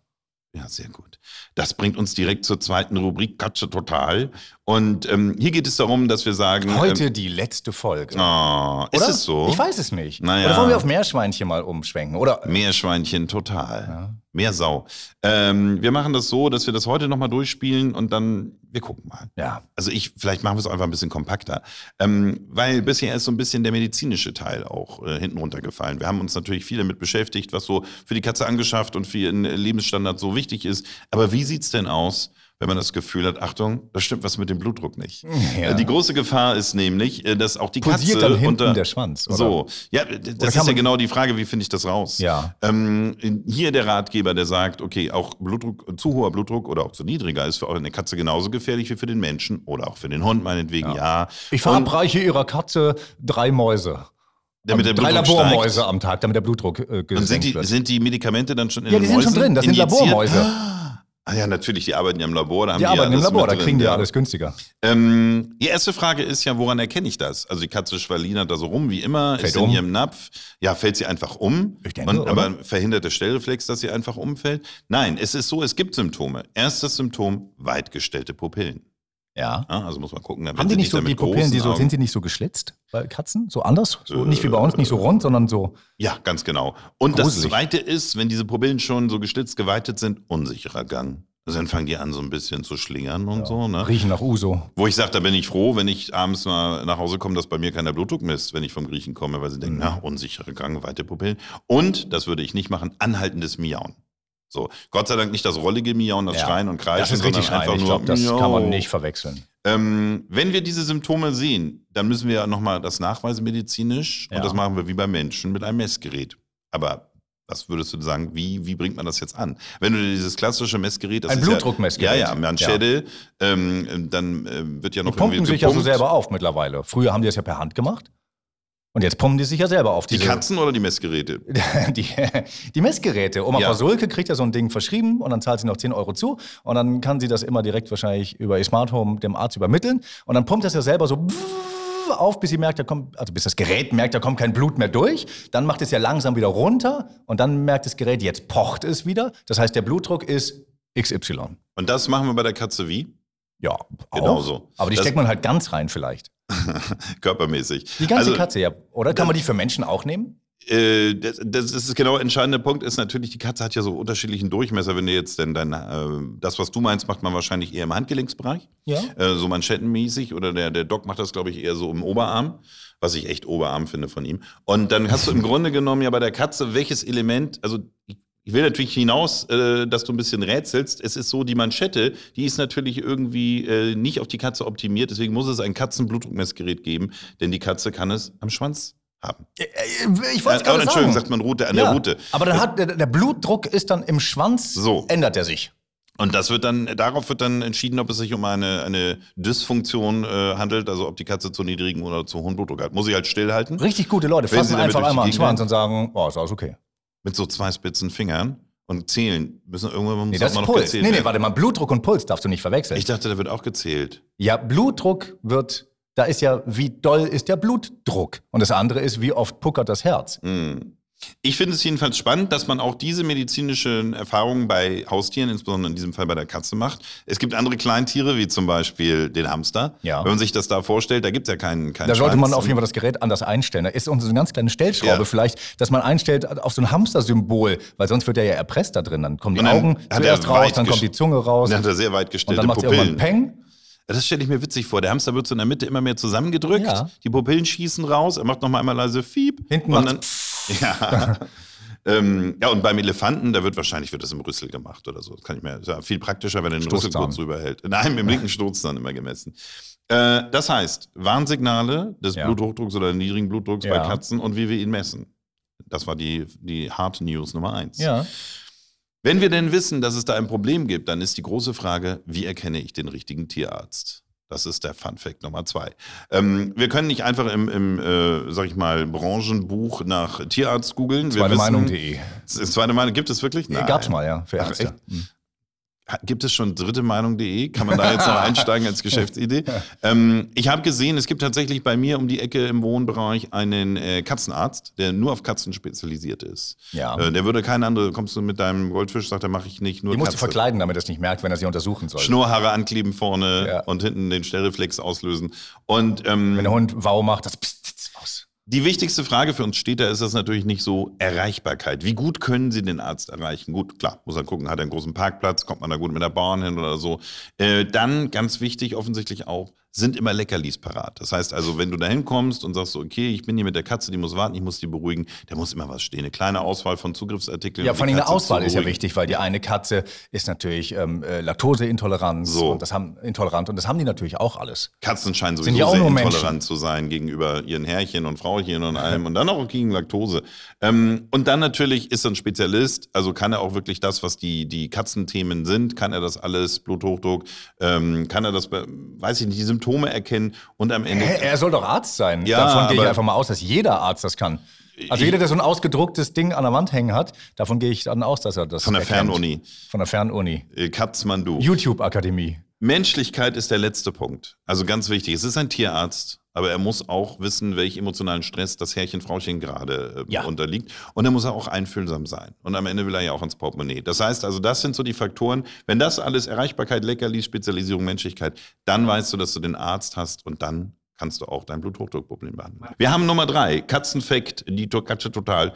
Ja, sehr gut. Das bringt uns direkt zur zweiten Rubrik Katze total. Und ähm, hier geht es darum, dass wir sagen. Heute Ähm, die letzte Folge. oh, ist oder? es so? Ich weiß es nicht. Naja. Oder wollen wir auf Meerschweinchen mal umschwenken? Oder Meerschweinchen total. Mehr Sau. Ähm, wir machen das so, dass wir das heute nochmal durchspielen und dann, wir gucken mal. ja. Also ich, vielleicht machen wir es einfach ein bisschen kompakter. Ähm, weil bisher ist so ein bisschen der medizinische Teil auch äh, hinten runtergefallen. Wir haben uns natürlich viel damit beschäftigt, was so für die Katze angeschafft und für ihren Lebensstandard so wichtig ist. Aber wie sieht's denn aus, wenn man das Gefühl hat, Achtung, da stimmt was mit dem Blutdruck nicht. Ja. Äh, Die große Gefahr ist nämlich, äh, dass auch die Pulsiert Katze dann hinten unter der Schwanz, oder? So, ja, das ist ja genau die Frage, wie finde ich das raus? Ja. Ähm, hier der Ratgeber, der sagt, okay, auch Blutdruck, zu hoher Blutdruck oder auch zu niedriger ist für eine Katze genauso gefährlich wie für den Menschen oder auch für den Hund meinetwegen, ja. Ich Und verabreiche Ihrer Katze drei Mäuse. damit der drei Blutdruck Labormäuse steigt. am Tag, damit der Blutdruck äh, gesenkt sind die, wird. sind die Medikamente dann schon in Ja, den die sind schon Mäusen drin, das sind injiziert? Labormäuse. Ah ja, natürlich, die arbeiten ja im Labor. Da haben die die arbeiten ja im alles Labor, da kriegen die ja. alles günstiger. Ähm, die erste Frage ist ja, woran erkenne ich das? Also die Katze schwallinert da so rum, wie immer, Fällt ist in um. ihrem Napf. Ja, fällt sie einfach um? Ich denke, und, aber verhindert der Stellreflex, dass sie einfach umfällt? Nein, es ist so, es gibt Symptome. Erstes Symptom, weitgestellte Pupillen. Ja. Ja, also muss man gucken. Haben die sie nicht so die Pupillen, die so, sind die nicht so geschlitzt bei Katzen? So anders? So, nicht wie bei Äh, uns, nicht so rund, sondern so. Ja, ganz genau. Und das Gruselig. Zweite ist, wenn diese Pupillen schon so gestützt geweitet sind, unsicherer Gang. Also dann fangen die an, so ein bisschen zu schlingern und so. Ne? Riechen nach Uso. Wo ich sage, da bin ich froh, wenn ich abends mal nach Hause komme, dass bei mir keiner Blutdruck misst, wenn ich vom Griechen komme, weil sie denken, Mhm. na, unsichere Gang, weite Pupillen. Und, das würde ich nicht machen, anhaltendes Miauen. So, Gott sei Dank nicht das rollige Miauen, das Ja. Schreien und Kreischen, Das ist richtig sondern schreien. einfach Ich nur glaube, das Miau. kann man nicht verwechseln. Ähm, wenn wir diese Symptome sehen, dann müssen wir ja nochmal das nachweisen medizinisch Ja. und das machen wir wie beim Menschen mit einem Messgerät. Aber was würdest du sagen, wie, wie bringt man das jetzt an? Wenn du dieses klassische Messgerät, das Ein Blutdruckmessgerät. Ja, ja, man Ja. Ähm, dann äh, wird ja noch Die pumpen sich ja so selber auf mittlerweile. Früher haben die das ja per Hand gemacht. Und jetzt pumpen die sich ja selber auf. Die Katzen oder die Messgeräte? die, die Messgeräte. Oma Ja. Pasulke kriegt ja so ein Ding verschrieben und dann zahlt sie noch 10 Euro zu und dann kann sie das immer direkt wahrscheinlich über ihr Smart Home dem Arzt übermitteln und dann pumpt das ja selber so auf, bis sie merkt, da kommt, also bis das Gerät merkt, da kommt kein Blut mehr durch. Dann macht es ja langsam wieder runter und dann merkt das Gerät, jetzt pocht es wieder. Das heißt, der Blutdruck ist XY. Und das machen wir bei der Katze wie? Ja, auch. Genauso. Aber die Das- steckt man halt ganz rein vielleicht. Körpermäßig. Die ganze also, Katze, ja. Oder kann man die für Menschen auch nehmen? Äh, das, das ist genau der entscheidende Punkt, ist natürlich, die Katze hat ja so unterschiedlichen Durchmesser. Wenn du jetzt denn dein, äh, das, was du meinst, macht man wahrscheinlich eher im Handgelenksbereich. Ja. Äh, so manschettenmäßig. Oder der, der Doc macht das, glaube ich, eher so im Oberarm. Was ich echt Oberarm finde von ihm. Und dann hast du im Grunde genommen ja bei der Katze, welches Element, also ich, ich will natürlich hinaus, äh, dass du ein bisschen rätselst. Es ist so, die Manschette, die ist natürlich irgendwie äh, nicht auf die Katze optimiert. Deswegen muss es ein Katzenblutdruckmessgerät geben, denn die Katze kann es am Schwanz haben. Ich Äh, wollte es aber gerade Entschuldigung, sagen. sagt man Route an Ja, der Route. Aber dann hat der, der Blutdruck ist dann im Schwanz, So. ändert er sich. Und das wird dann, darauf wird dann entschieden, ob es sich um eine, eine Dysfunktion äh, handelt, also ob die Katze zu niedrigen oder zu hohen Blutdruck hat. Muss ich halt stillhalten. Richtig gute Leute fassen einfach einmal an den Gegend Schwanz und sagen, oh, ist alles okay. Mit so zwei spitzen Fingern und zählen. Müssen irgendwann muss Nee, das ist mal noch Puls. gezählt Nee, nee, werden. warte mal, Blutdruck und Puls darfst du nicht verwechseln. Ich dachte, da wird auch gezählt. ja, Blutdruck wird, da ist ja, wie doll ist der Blutdruck? Und das andere ist, wie oft puckert das Herz? Hm. Ich finde es jedenfalls spannend, dass man auch diese medizinischen Erfahrungen bei Haustieren, insbesondere in diesem Fall bei der Katze, macht. Es gibt andere Kleintiere, wie zum Beispiel den Hamster. Ja. Wenn man sich das da vorstellt, da gibt es ja keinen, keinen Da sollte man Schwanz. auf jeden Fall das Gerät anders einstellen. Da ist uns so eine ganz kleine Stellschraube Ja. vielleicht, dass man einstellt auf so ein Hamster-Symbol, weil sonst wird er ja erpresst da drin. Dann kommen die Und dann Augen zuerst er raus, dann kommt die Zunge raus Dann hat er sehr weit und gestellte dann macht es Pupillen. irgendwann Peng. Das stelle ich mir witzig vor. Der Hamster wird so in der Mitte immer mehr zusammengedrückt. Ja. Die Pupillen schießen raus. Er macht noch mal einmal leise Fiep. Hinten und macht's Ja. ähm, ja, und beim Elefanten, da wird wahrscheinlich wird das im Rüssel gemacht oder so. Das kann ich mir, ist ja viel praktischer, wenn er den Rüssel kurz drüber hält. Nein, im linken Stoßzahn immer gemessen. Äh, das heißt, Warnsignale des Ja. Bluthochdrucks oder niedrigen Blutdrucks bei Ja. Katzen und wie wir ihn messen. Das war die, die Hard News Nummer eins. Ja. Wenn wir denn wissen, dass es da ein Problem gibt, dann ist die große Frage, wie erkenne ich den richtigen Tierarzt? Das ist der Fun Fact Nummer zwei. Ähm, wir können nicht einfach im, im äh, sag ich mal, Branchenbuch nach Tierarzt googeln. Zweite Meinung.de. Zweite Meinung, gibt es wirklich? Nein. Gab's mal, ja, für Ach, Ärzte. echt? Gibt es schon dritte Meinung.de? Kann man da jetzt noch einsteigen als Geschäftsidee? Ähm, ich habe gesehen, es gibt tatsächlich bei mir um die Ecke im Wohnbereich einen äh, Katzenarzt, der nur auf Katzen spezialisiert ist. Ja. Äh, der würde kein anderer, kommst du mit deinem Goldfisch, sagt er, mache ich nicht, nur Die musst du verkleiden, damit er es nicht merkt, wenn er sie untersuchen soll. Schnurrhaare ankleben vorne Ja. und hinten den Stellreflex auslösen. Und ähm, Wenn der Hund Wow macht, das pst. Die wichtigste Frage für uns Städter ist das natürlich nicht so Erreichbarkeit. Wie gut können Sie den Arzt erreichen? Gut, klar, muss man gucken, hat er einen großen Parkplatz, kommt man da gut mit der Bahn hin oder so. Äh, dann, ganz wichtig, offensichtlich auch, sind immer Leckerlis parat. Das heißt also, wenn du da hinkommst und sagst, so, okay, ich bin hier mit der Katze, die muss warten, ich muss die beruhigen, da muss immer was stehen. Eine kleine Auswahl von Zugriffsartikeln. Ja, vor allem eine Auswahl ist ja wichtig, weil die eine Katze ist natürlich ähm, äh, Laktoseintoleranz So. und das haben intolerant und das haben die natürlich auch alles. Katzen scheinen sowieso sehr intolerant Menschen. zu sein gegenüber ihren Herrchen und Frauchen und allem und dann auch gegen Laktose. Ähm, und dann natürlich ist er ein Spezialist, also kann er auch wirklich das, was die, die Katzenthemen sind, kann er das alles, Bluthochdruck, ähm, kann er das, weiß ich nicht, die Symptome erkennen und am Ende. Hä, er soll doch Arzt sein. Ja, davon gehe ich einfach mal aus, dass jeder Arzt das kann. Also jeder, der so ein ausgedrucktes Ding an der Wand hängen hat, davon gehe ich dann aus, dass er das Von der erkennt. Fernuni. Von der Fernuni. Äh, Katzmandu. YouTube-Akademie. Menschlichkeit ist der letzte Punkt. Also ganz wichtig. Es ist ein Tierarzt, aber er muss auch wissen, welch emotionalen Stress das Herrchen, Frauchen gerade äh, Ja. unterliegt. Und er muss auch einfühlsam sein. Und am Ende will er ja auch ins Portemonnaie. Das heißt also, das sind so die Faktoren. Wenn das alles Erreichbarkeit, Leckerlis, Spezialisierung, Menschlichkeit, dann weißt du, dass du den Arzt hast und dann kannst du auch dein Bluthochdruckproblem behandeln. Wir haben Nummer drei, Katzenfakt, die Katze total.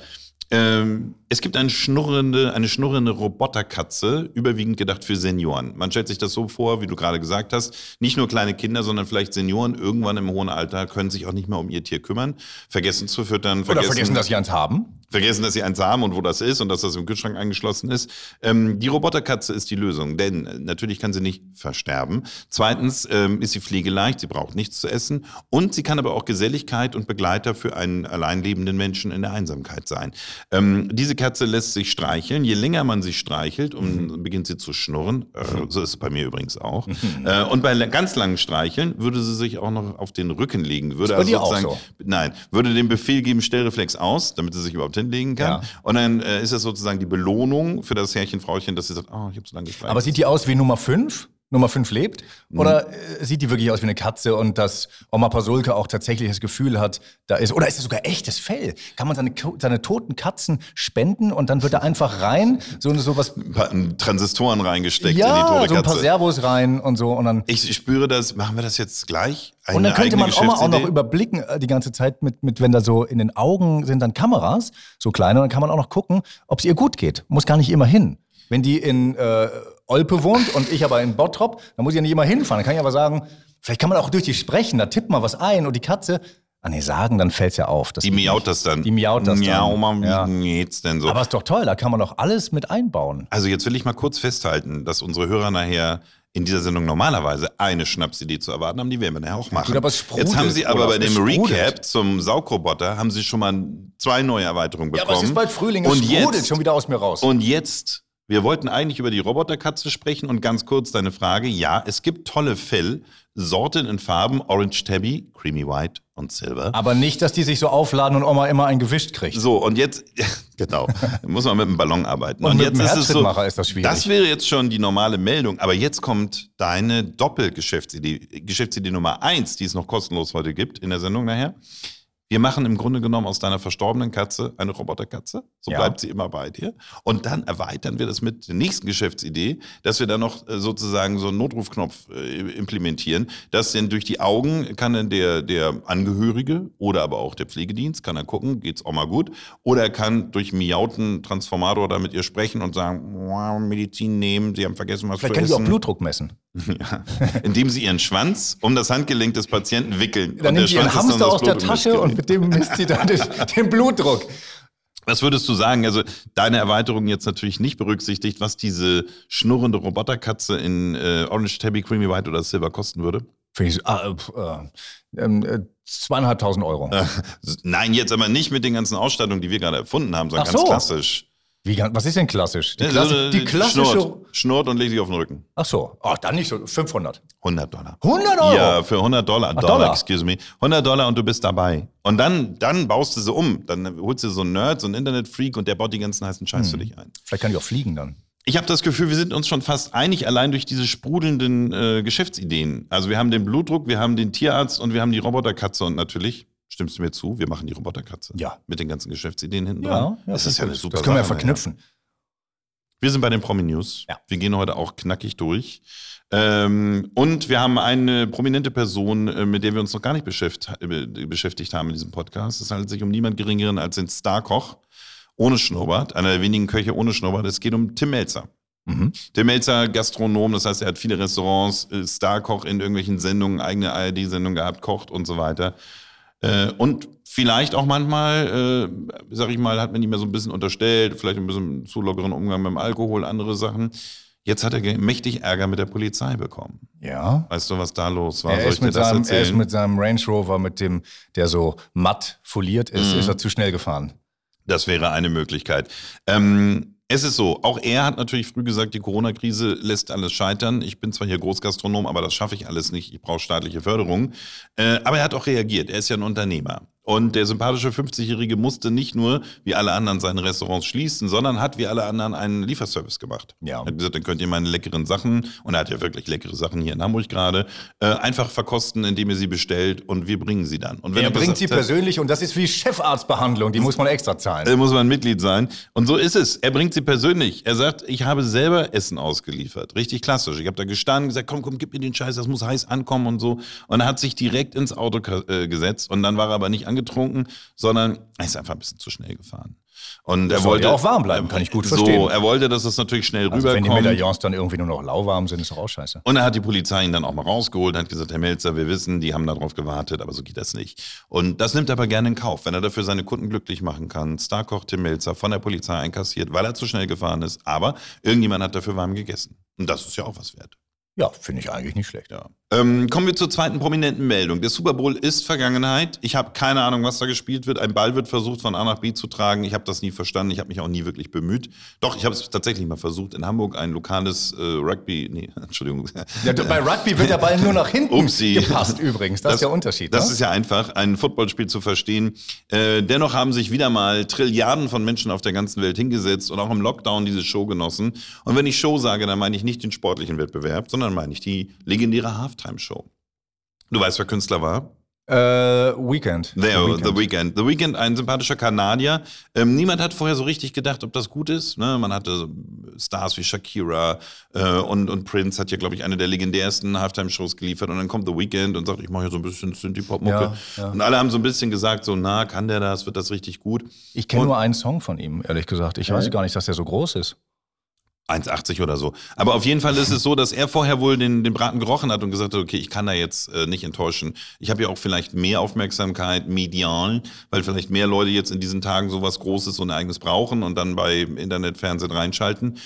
Ähm, es gibt eine schnurrende, eine schnurrende Roboterkatze, überwiegend gedacht für Senioren. Man stellt sich das so vor, wie du gerade gesagt hast, nicht nur kleine Kinder, sondern vielleicht Senioren irgendwann im hohen Alter können sich auch nicht mehr um ihr Tier kümmern, vergessen zu füttern, Oder vergessen, dass sie eins haben. vergessen, dass sie eins haben und wo das ist und dass das im Kühlschrank angeschlossen ist. Ähm, die Roboterkatze ist die Lösung, denn äh, natürlich kann sie nicht versterben. Zweitens ähm, ist sie pflegeleicht, sie braucht nichts zu essen und sie kann aber auch Geselligkeit und Begleiter für einen allein lebenden Menschen in der Einsamkeit sein. Ähm, diese Katze lässt sich streicheln. Je länger man sie streichelt, um, beginnt sie zu schnurren. Äh, so ist es bei mir übrigens auch. äh, und bei ganz langen Streicheln würde sie sich auch noch auf den Rücken legen. Würde also auch sozusagen, so? Nein, würde den Befehl geben, Stellreflex aus, damit sie sich überhaupt hinlegen kann. Ja. Und dann äh, ist das sozusagen die Belohnung für das Herrchen, Frauchen, dass sie sagt, oh, ich habe so lange gestreichelt. Aber sieht die aus wie Nummer 5? Nummer 5 lebt? Mhm. Oder äh, sieht die wirklich aus wie eine Katze und dass Oma Pasulke auch tatsächlich das Gefühl hat, da ist, oder ist das sogar echtes Fell? Kann man seine, seine toten Katzen spenden und dann wird da einfach rein, so, so was, ein paar Transistoren reingesteckt in die ja, tote so ein paar Katze. Servos rein und so und dann, ich spüre das, machen wir das jetzt gleich? Eine und dann könnte man Oma auch noch überblicken äh, die ganze Zeit mit, mit, wenn da so in den Augen sind dann Kameras, so kleine, und dann kann man auch noch gucken, ob es ihr gut geht. Muss gar nicht immer hin. Wenn die in äh, Olpe wohnt und ich aber in Bottrop, dann muss ich ja nicht immer hinfahren. Dann kann ich aber sagen, vielleicht kann man auch durch die sprechen, da tippt man was ein und die Katze, ah nee, sagen, dann fällt's ja auf. Das Die miaut das dann. Die miaut das Ja, dann. Oma, wie Ja. geht's denn so? Aber ist doch toll, da kann man doch alles mit einbauen. Also jetzt will ich mal kurz festhalten, dass unsere Hörer nachher in dieser Sendung normalerweise eine Schnapsidee zu erwarten haben, die werden wir nachher auch machen. gut, sprudelt, jetzt haben sie aber bei dem. Recap zum Saugroboter haben sie schon mal zwei neue Erweiterungen Ja, bekommen. aber es ist bald Frühling, es und sprudelt jetzt, schon wieder aus mir raus. Und jetzt, wir wollten eigentlich über die Roboterkatze sprechen und ganz kurz deine Frage. Ja, es gibt tolle Fell, Sorten in Farben, Orange Tabby, Creamy White und Silver. aber nicht, dass die sich so aufladen und Oma immer ein gewischt kriegt. So, und jetzt, genau, muss man mit dem Ballon arbeiten. Und mit jetzt dem ist es so, ist das schwierig. Das wäre jetzt schon die normale Meldung, aber jetzt kommt deine Doppelgeschäftsidee, Geschäftsidee Nummer eins, die es noch kostenlos heute gibt in der Sendung nachher. Wir machen im Grunde genommen aus deiner verstorbenen Katze eine Roboterkatze. So Ja. bleibt sie immer bei dir. Und dann erweitern wir das mit der nächsten Geschäftsidee, dass wir dann noch äh, sozusagen so einen Notrufknopf äh, implementieren, dass denn durch die Augen kann dann der, der Angehörige oder aber auch der Pflegedienst, kann er gucken, geht's auch mal gut. Oder er kann durch Miauten Transformator da mit ihr sprechen und sagen, "Wow, Medizin nehmen, Sie haben vergessen, was Vielleicht zu können die auch essen. Blutdruck messen. Ja. Indem sie ihren Schwanz um das Handgelenk des Patienten wickeln. Dann Und nimmt sie ihren Hamster aus der Tasche und mit dem misst sie dann den, den Blutdruck. Was würdest du sagen? Also deine Erweiterung jetzt natürlich nicht berücksichtigt, was diese schnurrende Roboterkatze in äh, Orange Tabby, Creamy White oder Silver kosten würde? Finde ich, ah, äh, äh, ähm, äh, zweieinhalbtausend Euro. Nein, jetzt aber nicht mit den ganzen Ausstattungen, die wir gerade erfunden haben, sondern Ach ganz so. klassisch. Wie, was ist denn klassisch? Die, Ja, Klassi so, die äh, klassische. Schnurrt, schnurrt und legt sich auf den Rücken. Ach so. Ach, dann nicht so. 500. 100 Dollar. 100 Euro? Ja, für 100 Dollar. Dollar, Dollar. excuse me. 100 Dollar und du bist dabei. Und dann, dann baust du sie um. Dann holst du so einen Nerd, so einen Internetfreak und der baut die ganzen heißen Scheiß Hm. für dich ein. Vielleicht kann ich auch fliegen dann. Ich habe das Gefühl, wir sind uns schon fast einig, allein durch diese sprudelnden äh, Geschäftsideen. Also wir haben den Blutdruck, wir haben den Tierarzt und wir haben die Roboterkatze und natürlich, stimmst du mir zu, wir machen die Roboterkatze. Ja. Mit den ganzen Geschäftsideen hinten Ja, dran. ja, das ist ja eine super Das können wir ja verknüpfen. Wir sind bei den Promi-News. Ja. Wir gehen heute auch knackig durch. Ähm, und wir haben eine prominente Person, äh, mit der wir uns noch gar nicht beschäftigt, äh, beschäftigt haben in diesem Podcast. Es handelt sich um niemand Geringeren als den Starkoch ohne Schnurrbart, einer der wenigen Köche ohne Schnurrbart. Es geht um Tim Melzer. Mhm. Tim Melzer, Gastronom, das heißt, er hat viele Restaurants, äh, Starkoch in irgendwelchen Sendungen, eigene ARD-Sendungen gehabt, kocht und so weiter. Äh, und vielleicht auch manchmal, äh, sag ich mal, hat man ihm ja so ein bisschen unterstellt, vielleicht ein bisschen zu lockeren Umgang mit dem Alkohol, andere Sachen. Jetzt hat er mächtig Ärger mit der Polizei bekommen. Ja. Weißt du, was da los war? Er Soll ist, mit das seinem, er ist mit seinem Range Rover, mit dem, der so matt foliert ist, Mhm. ist er zu schnell gefahren. Das wäre eine Möglichkeit. Ähm, es ist so, auch er hat natürlich früh gesagt, die Corona-Krise lässt alles scheitern. Ich bin zwar hier Großgastronom, aber das schaffe ich alles nicht. Ich brauche staatliche Förderung. Äh, aber er hat auch reagiert. Er ist ja ein Unternehmer. Und der sympathische 50-Jährige musste nicht nur, wie alle anderen, seine Restaurants schließen, sondern hat wie alle anderen einen Lieferservice gemacht. Ja. Er hat gesagt, dann könnt ihr meine leckeren Sachen, und er hat ja wirklich leckere Sachen hier in Hamburg gerade, äh, einfach verkosten, indem ihr sie bestellt und wir bringen sie dann. Und Er bringt sie hat- persönlich und das ist wie Chefarztbehandlung, die muss man extra zahlen. äh, muss man Mitglied sein. Und so ist es. Er bringt sie persönlich. Er sagt, ich habe selber Essen ausgeliefert. Richtig klassisch. Ich habe da gestanden, gesagt, komm, komm, gib mir den Scheiß, das muss heiß ankommen und so. Und er hat sich direkt ins Auto äh, gesetzt. Und dann war er aber nicht angetrunken, sondern er ist einfach ein bisschen zu schnell gefahren. Und er soll wollte auch warm bleiben, kann ich gut so, verstehen. er wollte, dass es natürlich schnell Also wenn die rüberkommt. Medaillons dann irgendwie nur noch lauwarm sind, ist doch auch scheiße. Und dann hat die Polizei ihn dann auch mal rausgeholt und hat gesagt, Herr Melzer, wir wissen, die haben darauf gewartet, aber so geht das nicht. Und das nimmt er aber gerne in Kauf, wenn er dafür seine Kunden glücklich machen kann. Starkoch Tim Melzer von der Polizei einkassiert, weil er zu schnell gefahren ist, aber irgendjemand hat dafür warm gegessen. Und das ist ja auch was wert. Ja, finde ich eigentlich nicht schlecht. Ja. Ähm, kommen wir zur zweiten prominenten Meldung. Der Super Bowl ist Vergangenheit. Ich habe keine Ahnung, was da gespielt wird. Ein Ball wird versucht, von A nach B zu tragen. Ich habe das nie verstanden. Ich habe mich auch nie wirklich bemüht. Doch, ich habe es tatsächlich mal versucht. In Hamburg ein lokales äh, Rugby, nee, Entschuldigung. Ja, bei Rugby wird der Ball nur nach hinten Upsi. gepasst übrigens. Das, ist der Unterschied. Das ne? ist ja einfach, ein Footballspiel zu verstehen. Äh, dennoch haben sich wieder mal Trilliarden von Menschen auf der ganzen Welt hingesetzt und auch im Lockdown diese Show genossen. Und wenn ich Show sage, dann meine ich nicht den sportlichen Wettbewerb, sondern meine ich die legendäre Halftime-Show. Du weißt, wer Künstler war? äh, Weekend. The, The The Weeknd. The Weeknd, ein sympathischer Kanadier. Ähm, niemand hat vorher so richtig gedacht, ob das gut ist. Ne? Man hatte Stars wie Shakira äh, und, und Prince hat ja, glaube ich, eine der legendärsten Halftime-Shows geliefert. Und dann kommt The Weeknd und sagt, ich mache hier so ein bisschen Synthie-Pop-Mucke. Ja, ja. Und alle haben so ein bisschen gesagt, so, na, kann der das? Wird das richtig gut? Ich kenne nur einen Song von ihm, ehrlich gesagt. Ich weiß gar nicht, dass der so groß ist. 1,80 oder so. Aber auf jeden Fall ist es so, dass er vorher wohl den, den Braten gerochen hat und gesagt hat, okay, ich kann da jetzt äh, nicht enttäuschen. Ich habe ja auch vielleicht mehr Aufmerksamkeit medial, weil vielleicht mehr Leute jetzt in diesen Tagen sowas Großes und Eigenes brauchen und dann bei Internet, Fernsehen reinschalten.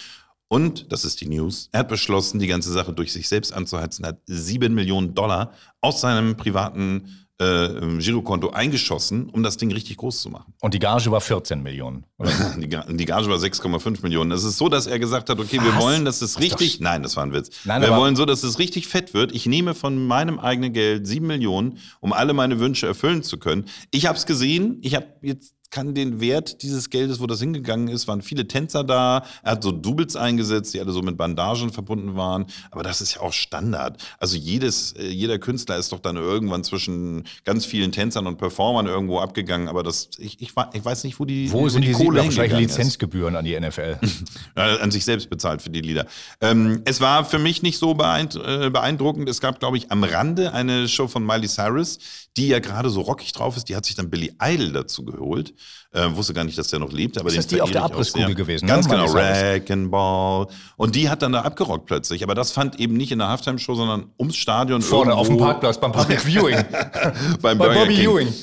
Und, das ist die News, er hat beschlossen, die ganze Sache durch sich selbst anzuheizen, hat 7 Millionen Dollar aus seinem privaten äh, Girokonto eingeschossen, um das Ding richtig groß zu machen. Und die Gage war 14 Millionen. Oder? Die, Ga- die Gage war 6,5 Millionen. Es ist so, dass er gesagt hat, okay, wir Was? wollen, dass es richtig, nein, das war ein Witz. Nein, wir wollen so, dass es richtig fett wird. Ich nehme von meinem eigenen Geld 7 Millionen, um alle meine Wünsche erfüllen zu können. Ich habe es gesehen. Ich habe jetzt kann den Wert dieses Geldes, wo das hingegangen ist, waren viele Tänzer da. Er hat so Doubles eingesetzt, die alle so mit Bandagen verbunden waren. Aber das ist ja auch Standard. Also jedes, äh, jeder Künstler ist doch dann irgendwann zwischen ganz vielen Tänzern und Performern irgendwo abgegangen. Aber das, ich, ich, ich weiß nicht, wo die, Wo sind die, Kohle wahrscheinlich. Lizenzgebühren an die NFL? An sich selbst bezahlt für die Lieder. Ähm, es war für mich nicht so äh, beeindruckend. Es gab, glaube ich, am Rande eine Show von Miley Cyrus, die ja gerade so rockig drauf ist. Die hat sich dann Billy Idol dazu geholt. Äh, wusste gar nicht, dass der noch lebt. Aber Ist das die auf der Abrisskugel gewesen, ne? Ganz genau, Miley Cyrus? Wreckenball. Und die hat dann da abgerockt plötzlich. Aber das fand eben nicht in der Halftime-Show, sondern ums Stadion Vorne auf dem irgendwo Parkplatz beim Public Viewing. beim Bei Bobby King. Ewing.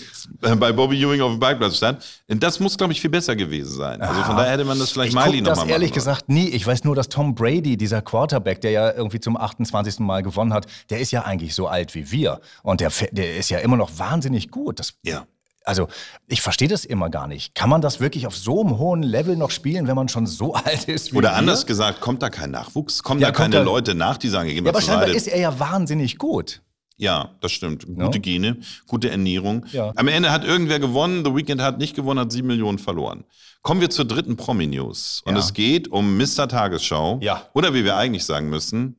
Äh, Bei Bobby Ewing auf dem Parkplatz stand. Das muss, glaube ich, viel besser gewesen sein. Also von daher hätte man das vielleicht Ich Miley gucke noch das mal machen ehrlich gesagt nie. Ich weiß nur, dass Tom Brady, dieser Quarterback, der ja irgendwie zum 28. Mal gewonnen hat, der ist ja eigentlich so alt wie wir. Und der, der ist ja immer noch wahnsinnig gut. Das, Ja. Also, ich verstehe das immer gar nicht. Kann man das wirklich auf so einem hohen Level noch spielen, wenn man schon so alt ist Oder wir? anders gesagt, kommt da kein Nachwuchs? Kommen Ja, da keine da- Leute nach, die sagen, geh Ja, mal aber zur scheinbar ist er ja wahnsinnig gut. Ja, das stimmt. Gute Gene, gute Ernährung. Ja. Am Ende hat irgendwer gewonnen, The Weeknd hat nicht gewonnen, hat sieben Millionen verloren. Kommen wir zur dritten Promi-News. Und Ja. es geht um Mr. Tagesschau. Ja. Oder wie wir eigentlich sagen müssen,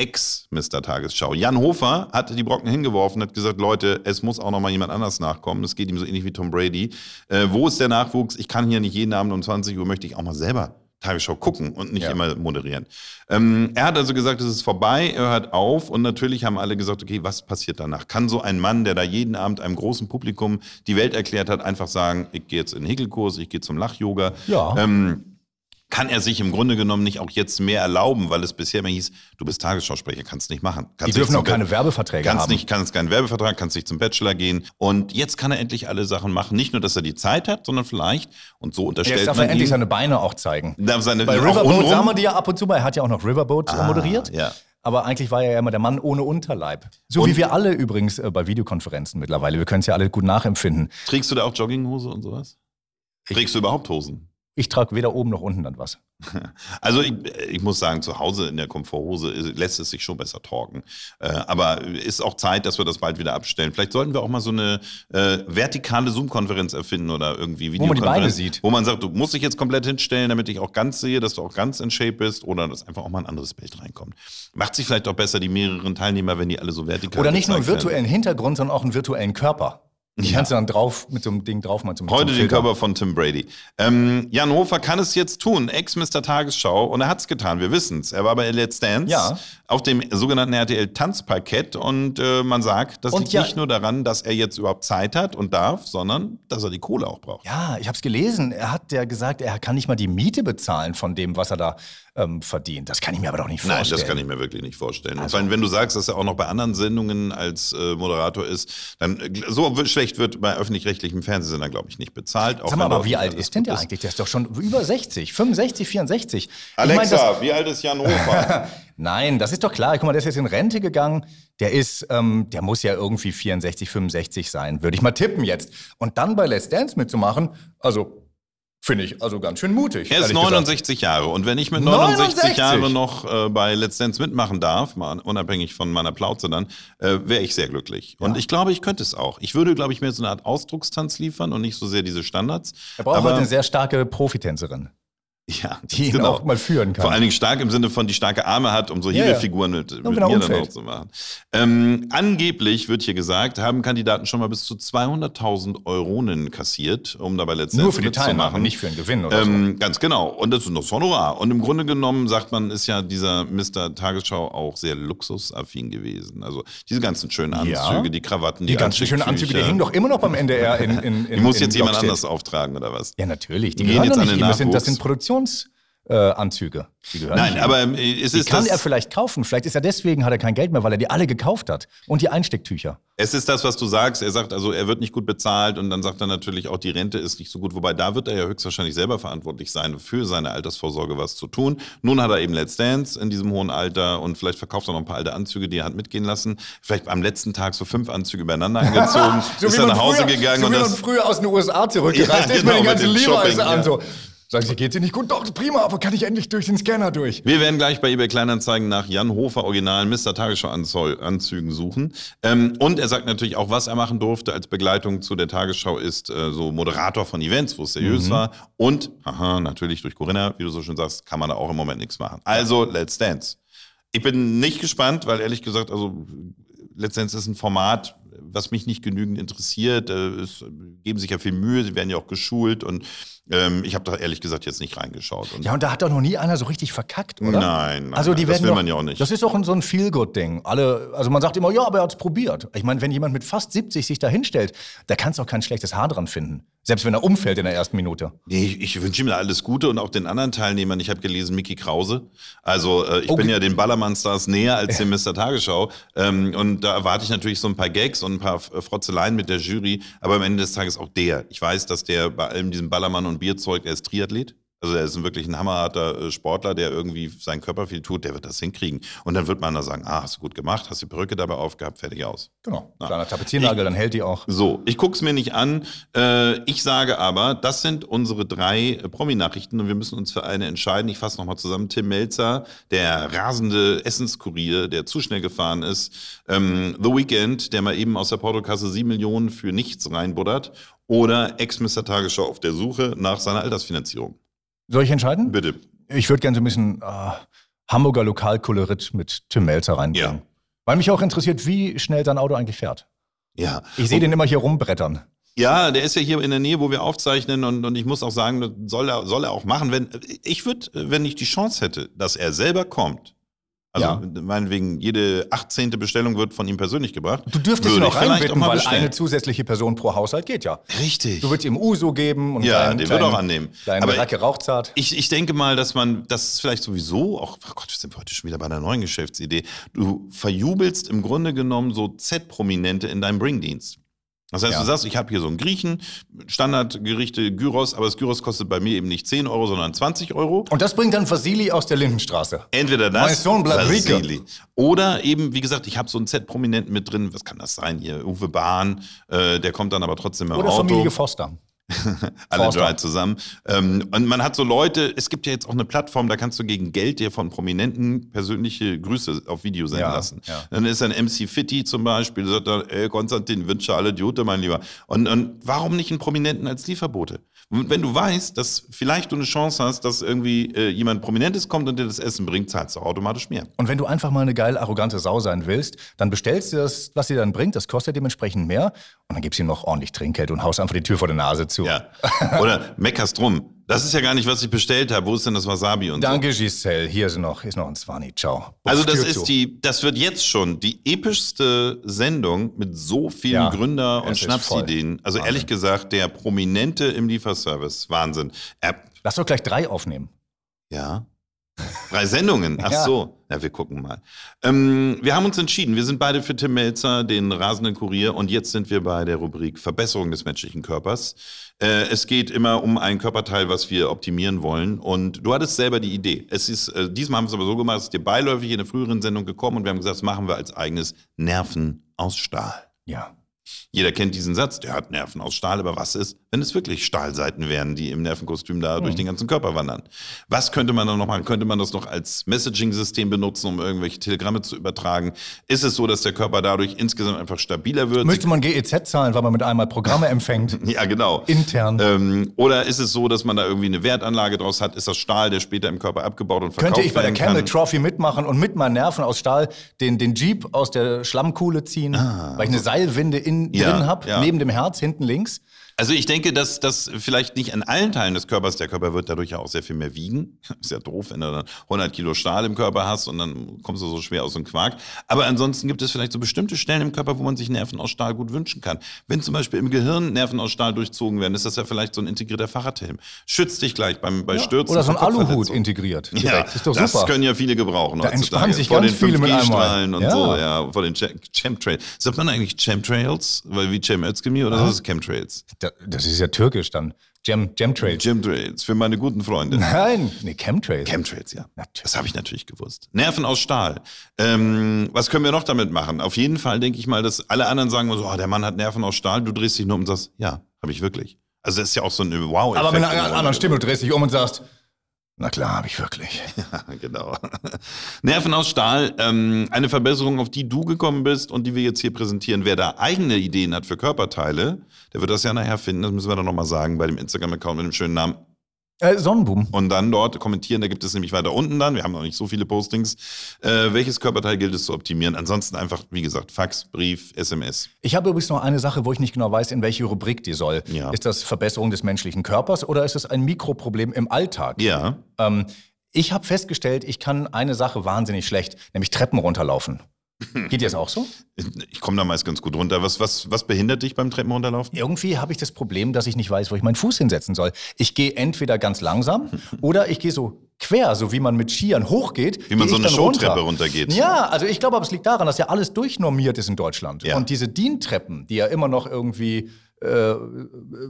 Ex-Mr. Tagesschau. Jan Hofer hat die Brocken hingeworfen, hat gesagt, Leute, es muss auch noch mal jemand anders nachkommen. Es geht ihm so ähnlich wie Tom Brady. Äh, wo ist der Nachwuchs? Ich kann hier nicht jeden Abend um 20 Uhr, möchte ich auch mal selber Tagesschau gucken und nicht Ja. immer moderieren. Ähm, er hat also gesagt, es ist vorbei, er hört auf und natürlich haben alle gesagt, okay, was passiert danach? Kann so ein Mann, der da jeden Abend einem großen Publikum die Welt erklärt hat, einfach sagen, ich gehe jetzt in den Häkelkurs, ich gehe zum Lach-Yoga? Ja. Ähm, kann er sich im Grunde genommen nicht auch jetzt mehr erlauben, weil es bisher immer hieß, du bist Tagesschausprecher, kannst nicht machen. Die Kannst dürfen nicht auch keine Be- Werbeverträge Kannst haben. nicht, kannst keinen Werbevertrag, kannst nicht zum Bachelor gehen. Und jetzt kann er endlich alle Sachen machen. Nicht nur, dass er die Zeit hat, sondern vielleicht, und so unterstellt Jetzt darf man er endlich ihm, seine Beine auch zeigen. darf seine, Bei Riverboat sagen wir die ja ab und zu mal. Er hat ja auch noch Riverboat äh, moderiert. ja. Aber eigentlich war er ja immer der Mann ohne Unterleib. So Und- wie wir alle übrigens äh, bei Videokonferenzen mittlerweile. Wir können es ja alle gut nachempfinden. Trägst du da auch Jogginghose und sowas? Trägst du überhaupt Hosen? Ich trage weder oben noch unten dann was. Also ich, ich muss sagen, zu Hause in der Komforthose lässt es sich schon besser talken. Äh, aber ist auch Zeit, dass wir das bald wieder abstellen. Vielleicht sollten wir auch mal so eine äh, vertikale Zoom-Konferenz erfinden oder irgendwie Wo man die Videokonferenz. Beine sieht. Wo man sagt, du musst dich jetzt komplett hinstellen, damit ich auch ganz sehe, dass du auch ganz in Shape bist oder dass einfach auch mal ein anderes Bild reinkommt. Macht sich vielleicht auch besser die mehreren Teilnehmer, wenn die alle so vertikal Oder nicht nur einen gezeigt werden. virtuellen Hintergrund, sondern auch einen virtuellen Körper. Ja. kannst du dann drauf mit so einem Ding drauf machen. Zum, Heute den. Körper von Tim Brady. Ähm, Jan Hofer kann es jetzt tun, Ex-Mr. Tagesschau, und er hat es getan, wir wissen es. Er war bei Let's Dance Ja. auf dem sogenannten RTL-Tanzparkett und äh, man sagt, das Und liegt ja- nicht nur daran, dass er jetzt überhaupt Zeit hat und darf, sondern dass er die Kohle auch braucht. Ja, ich habe es gelesen. Er hat ja gesagt, er kann nicht mal die Miete bezahlen von dem, was er da ähm, verdient. Das kann ich mir aber doch nicht Nein, vorstellen. das kann ich mir wirklich nicht vorstellen. Also und vor allem, wenn du sagst, dass er auch noch bei anderen Sendungen als äh, Moderator ist, dann äh, so schlecht wird bei öffentlich-rechtlichem Fernsehsender, glaube ich, nicht bezahlt. Sag mal, er aber wie alt ist denn der eigentlich? Der ist doch schon über 60, 65, 64. Ich Alexa, mein, das, wie alt ist Jan Hofer? nein, das ist doch klar. Guck mal, der ist jetzt in Rente gegangen. Der ist, ähm, der muss ja irgendwie 64, 65 sein, würde ich mal tippen jetzt. Und dann bei Let's Dance mitzumachen, also finde ich also ganz schön mutig. Er ist ehrlich gesagt. 69 Jahre und wenn ich mit 69, 69? Jahren noch äh, bei Let's Dance mitmachen darf, mal unabhängig von meiner Plauze dann, äh, wäre ich sehr glücklich. Und ich glaube, ich könnte es auch. Ich würde, glaube ich, mehr so eine Art Ausdruckstanz liefern und nicht so sehr diese Standards. Er braucht Aber- halt eine sehr starke Profitänzerin, ja, die ihn genau. auch mal führen kann. Vor allen Dingen stark im Sinne von, die starke Arme hat, um so Ja, ja. Mit, mit mir genau dann auch zu machen. Ähm, angeblich wird hier gesagt, haben Kandidaten schon mal bis zu 200.000 Euronen kassiert, um dabei letztendlich Nur für die Teilnahme, nicht für einen Gewinn oder so. Ähm, ganz genau. Und das ist das Honorar. Und im Grunde genommen sagt man, ist ja dieser Mr. Tagesschau auch sehr luxusaffin gewesen. Also diese ganzen schönen Anzüge, Ja. die Krawatten, Die die, ganzen schönen Anzüge, die hängen doch immer noch beim NDR in, in, in Die muss in jetzt jemand anders auftragen, oder was? Ja, natürlich. Die Gehen gehören jetzt an den. Das sind, das Nachwuchs. sind Produktionsanzüge. Äh, Anzüge. die gehören Nein, aber äh, es Die ist kann das, er vielleicht kaufen. Vielleicht ist er deswegen, hat er kein Geld mehr, weil er die alle gekauft hat. Und die Einstecktücher. es ist das, was du sagst. Er sagt also, er wird nicht gut bezahlt und dann sagt er natürlich auch, die Rente ist nicht so gut. Wobei da wird er ja höchstwahrscheinlich selber verantwortlich sein, für seine Altersvorsorge was zu tun. Nun hat er eben Let's Dance in diesem hohen Alter und vielleicht verkauft er noch ein paar alte Anzüge, die er hat mitgehen lassen. Vielleicht am letzten Tag so fünf Anzüge übereinander angezogen, ist er nach Hause gegangen so und wie man das. früher aus den USA zurückgereist Ja, ist genau, mit den mit ganzen Levi's an. ja. So. Sagen Sie, geht dir nicht gut? Doch, prima, aber kann ich endlich durch den Scanner durch? Wir werden gleich bei eBay Kleinanzeigen nach Jan Hofer originalen Mr. Tagesschau Anzügen suchen. Ähm, und er sagt natürlich auch, was er machen durfte als Begleitung zu der Tagesschau ist äh, so Moderator von Events, wo es seriös war. Und, aha, natürlich durch Corinna, wie du so schön sagst, kann man da auch im Moment nichts machen. Also, Let's Dance. Ich bin nicht gespannt, weil ehrlich gesagt, also Let's Dance ist ein Format, was mich nicht genügend interessiert. Äh, Es geben sich ja viel Mühe, sie werden ja auch geschult und ähm, ich habe da ehrlich gesagt jetzt nicht reingeschaut. Und Ja, und da hat doch noch nie einer so richtig verkackt, oder? Nein, nein, also die nein, das werden will doch, man ja auch nicht. Das ist doch so ein Feel-Good-Ding. Alle, also man sagt immer, ja, aber er hat es probiert. Ich meine, wenn jemand mit fast 70 sich da hinstellt, da kannst du auch kein schlechtes Haar dran finden. Selbst wenn er umfällt in der ersten Minute. Nee, ich, ich wünsche ihm da alles Gute und auch den anderen Teilnehmern. Ich habe gelesen, Mickey Krause. Also äh, ich Oh, bin ja den Ballermann-Stars näher als dem Mr. Tagesschau. Ähm, und da erwarte ich natürlich so ein paar Gags und ein paar Frotzeleien mit der Jury. Aber am Ende des Tages auch der. Ich weiß, dass der bei allem diesem Ballermann und Bierzeug, der ist Triathlet. Also er ist wirklich ein hammerharter äh, Sportler, der irgendwie seinen Körper viel tut, der wird das hinkriegen. Und dann wird man da sagen, ah, hast du gut gemacht, hast die Perücke dabei aufgehabt, fertig aus. Genau. Kleiner Tapeziernagel, dann hält die auch. So, ich gucke es mir nicht an. Äh, ich sage aber, das sind unsere drei äh, Promi-Nachrichten und wir müssen uns für eine entscheiden. Ich fasse nochmal zusammen. Tim Melzer, der rasende Essenskurier, der zu schnell gefahren ist. Ähm, The Weeknd, der mal eben aus der Portokasse sieben Millionen für nichts reinbuddert. Oder Ex-Mister Tagesschau auf der Suche nach seiner Altersfinanzierung. Soll ich entscheiden? Bitte. Ich würde gerne so ein bisschen äh, Hamburger Lokalkolorit mit Tim Melzer reinbringen. Ja. Weil mich auch interessiert, wie schnell sein Auto eigentlich fährt. Ja. Ich sehe den immer hier rumbrettern. Ja, der ist ja hier in der Nähe, wo wir aufzeichnen und, und ich muss auch sagen, das soll er, soll er auch machen. Wenn, ich würde, wenn ich die Chance hätte, dass er selber kommt, also Ja. meinetwegen, jede 18. Bestellung wird von ihm persönlich gebracht. Du dürftest ihn auch reinbitten, weil bestellen. eine zusätzliche Person pro Haushalt geht ja. Richtig. Du würdest ihm Uso geben und Ja, kleinen- den wird auch annehmen. Aber- Racke rauchzart. Ich, ich denke mal, dass man, das ist vielleicht sowieso, auch, oh Gott, wir sind heute schon wieder bei einer neuen Geschäftsidee. Du verjubelst im Grunde genommen so Z-Prominente in deinem Bringdienst. Das heißt, Ja. du sagst, ich habe hier so einen Griechen, Standardgerichte Gyros, aber das Gyros kostet bei mir eben nicht 10 Euro, sondern 20 Euro. Und das bringt dann Vasili aus der Lindenstraße. Entweder das, Mein Sohn bleibt. Vasili. oder eben, wie gesagt, ich habe so einen Z-Prominenten mit drin. Was kann das sein hier? Uwe Bahn, äh, der kommt dann aber trotzdem im Oder Auto. Familie Foster. Alle Forster. drei zusammen. Ähm, und man hat so Leute, es gibt ja jetzt auch eine Plattform, da kannst du gegen Geld dir von Prominenten persönliche Grüße auf Video senden Ja, lassen. ja. Dann ist ein MC Fitti zum Beispiel, der sagt dann, ey Konstantin, wünsche alle Idiote, mein Lieber. Und, und warum nicht einen Prominenten als Lieferbote? Und wenn du weißt, dass vielleicht du eine Chance hast, dass irgendwie äh, jemand Prominentes kommt und dir das Essen bringt, zahlst du automatisch mehr. Und wenn du einfach mal eine geil arrogante Sau sein willst, dann bestellst du das, was sie dann bringt. Das kostet dementsprechend mehr. Und dann gibst du ihm noch ordentlich Trinkgeld und haust einfach die Tür vor der Nase zu. Ja. Oder meckerst drum. Das ist ja gar nicht, was ich bestellt habe. Wo ist denn das Wasabi und so? Danke, Giselle. Hier ist noch, ist noch ein Zwani. Ciao. Also das Tür ist zu. die, das wird jetzt schon die epischste Sendung mit so vielen Ja, Gründer- und Schnapsideen. Also ehrlich gesagt, der Prominente im Lieferservice, Wahnsinn. Er, Lass doch gleich drei aufnehmen. ja. Drei Sendungen. Ach Ja. so. Ja, wir gucken mal. Ähm, wir haben uns entschieden. Wir sind beide für Tim Melzer, den rasenden Kurier. Und jetzt sind wir bei der Rubrik Verbesserung des menschlichen Körpers. Äh, es geht immer um ein Körperteil, was wir optimieren wollen. Und du hattest selber die Idee. Es ist, äh, diesmal haben wir es aber so gemacht, es ist dir beiläufig in einer früheren Sendung gekommen und wir haben gesagt, das machen wir als eigenes Nerven aus Stahl. Ja. Jeder kennt diesen Satz, der hat Nerven aus Stahl, aber was ist, wenn es wirklich Stahlseiten wären, die im Nervenkostüm da Hm. durch den ganzen Körper wandern? Was könnte man dann noch machen? Könnte man das noch als Messaging-System benutzen, um irgendwelche Telegramme zu übertragen? Ist es so, dass der Körper dadurch insgesamt einfach stabiler wird? Müsste man GEZ zahlen, weil man mit einmal Programme empfängt. ja, genau. Intern. Ähm, oder ist es so, dass man da irgendwie eine Wertanlage draus hat? Ist das Stahl, der später im Körper abgebaut und verkauft Könnte ich bei der Camel? Trophy mitmachen und mit meinen Nerven aus Stahl den, den Jeep aus der Schlammkuhle ziehen, weil ich eine Seilwinde in, Ah, Ja, drin habe, neben dem Herz, hinten links. Also ich denke, dass das vielleicht nicht an allen Teilen des Körpers, der Körper wird dadurch ja auch sehr viel mehr wiegen. Ist ja doof, wenn du dann 100 Kilo Stahl im Körper hast und dann kommst du so schwer aus dem Quark. Aber ansonsten gibt es vielleicht so bestimmte Stellen im Körper, wo man sich Nerven aus Stahl gut wünschen kann. Wenn zum Beispiel im Gehirn Nerven aus Stahl durchzogen werden, ist das ja vielleicht so ein integrierter Fahrradhelm. Schützt dich gleich beim, bei Stürzen. Oder so ein Aluhut integriert. Ja, Direkt. ist doch das super. können ja viele gebrauchen. Da entspannen sich vor ganz den viele mit einmal. 5G-Strahlen und Ja. so, ja, vor den Chem- Chemtrails. Sagt man eigentlich Chemtrails? Weil wie Cem Özdemir oder so ist es Chemtrails? Da- Das ist ja türkisch dann. Gem, Gemtrails. Chemtrails, für meine guten Freunde. Nein, nee, Chemtrails. Chemtrails, ja. Natürlich. Das habe ich natürlich gewusst. Nerven aus Stahl. Ähm, was können wir noch damit machen? Auf jeden Fall denke ich mal, dass alle anderen sagen so, oh, der Mann hat Nerven aus Stahl. Du drehst dich nur um und sagst, ja, habe ich wirklich. Also das ist ja auch so ein wow Aber mit einer anderen Stimme, du drehst dich um und sagst, na klar, habe ich wirklich. genau. Nerven aus Stahl, ähm, eine Verbesserung, auf die du gekommen bist und die wir jetzt hier präsentieren. Wer da eigene Ideen hat für Körperteile, der wird das ja nachher finden. Das müssen wir dann nochmal sagen bei dem Instagram-Account mit dem schönen Namen Äh, Sonnenboom. und dann dort kommentieren. Da gibt es nämlich weiter unten dann, wir haben noch nicht so viele Postings, äh, welches Körperteil gilt es zu optimieren. Ansonsten einfach, wie gesagt, Fax, Brief, SMS. Ich habe übrigens noch eine Sache, wo ich nicht genau weiß, in welche Rubrik die soll. Ja. Ist das Verbesserung des menschlichen Körpers oder ist es ein Mikroproblem im Alltag? Ja, Ähm, ich habe festgestellt, ich kann eine Sache wahnsinnig schlecht, nämlich Treppen runterlaufen. Geht dir das auch so? ich komme da meist ganz gut runter. Was, was, was behindert dich beim Treppenrunterlaufen? Irgendwie habe ich das Problem, dass ich nicht weiß, wo ich meinen Fuß hinsetzen soll. Ich gehe entweder ganz langsam oder ich gehe so quer, so wie man mit Skiern hochgeht. Wie man so eine Showtreppe runter. runtergeht. Ja, also ich glaube, aber es liegt daran, dass ja alles durchnormiert ist in Deutschland. Ja. Und diese DIN-Treppen, die ja immer noch irgendwie äh,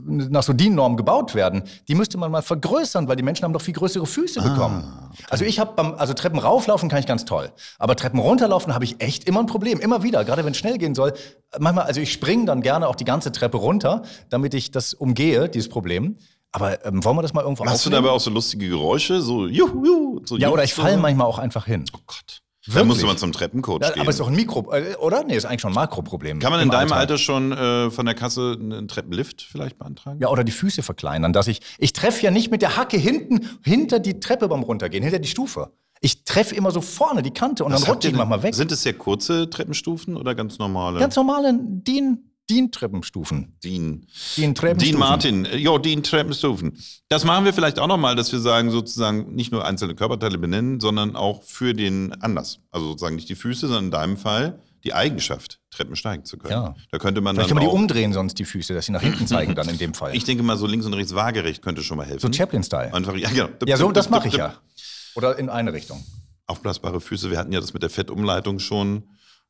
nach so DIN-Normen gebaut werden, die müsste man mal vergrößern, weil die Menschen haben doch viel größere Füße Ah, bekommen. Also ich habe also Treppen rauflaufen kann ich ganz toll, aber Treppen runterlaufen habe ich echt immer ein Problem, immer wieder, gerade wenn es schnell gehen soll. Manchmal, also ich springe dann gerne auch die ganze Treppe runter, damit ich das umgehe, dieses Problem. Aber ähm, wollen wir das mal irgendwo du aufnehmen? dabei auch so lustige Geräusche? So, juhu, juhu, so Ja, oder ich falle manchmal auch einfach hin. Oh Gott. Wirklich? Da musst du mal zum Treppencoach Ja, gehen. aber es ist doch ein Mikro, äh, oder? Nee, ist eigentlich schon ein Makroproblem. Kann man in deinem Alltag. Alter schon äh, von der Kasse einen Treppenlift vielleicht beantragen? Ja, oder die Füße verkleinern, dass ich, ich treffe ja nicht mit der Hacke hinten, hinter die Treppe beim Runtergehen, hinter die Stufe. Ich treffe immer so vorne die Kante und Was dann rutsche ich manchmal weg. Sind es sehr kurze Treppenstufen oder ganz normale? Ganz normale DIN, DIN-Treppenstufen. DIN. DIN-Treppenstufen. Dean Martin, jo, Dean Treppenstufen. Das machen wir vielleicht auch nochmal, dass wir sagen, sozusagen nicht nur einzelne Körperteile benennen, sondern auch für den Anlass. Also sozusagen nicht die Füße, sondern in deinem Fall die Eigenschaft, Treppen steigen zu können. Ja. Da könnte man Vielleicht dann kann man die umdrehen sonst, die Füße, dass sie nach hinten zeigen dann in dem Fall. ich denke mal, so links und rechts waagerecht könnte schon mal helfen. so Chaplin-Style. Einfach, ja, genau. Ja, so, das mache ich ja. Oder in eine Richtung. Aufblasbare Füße, wir hatten ja das mit der Fettumleitung schon.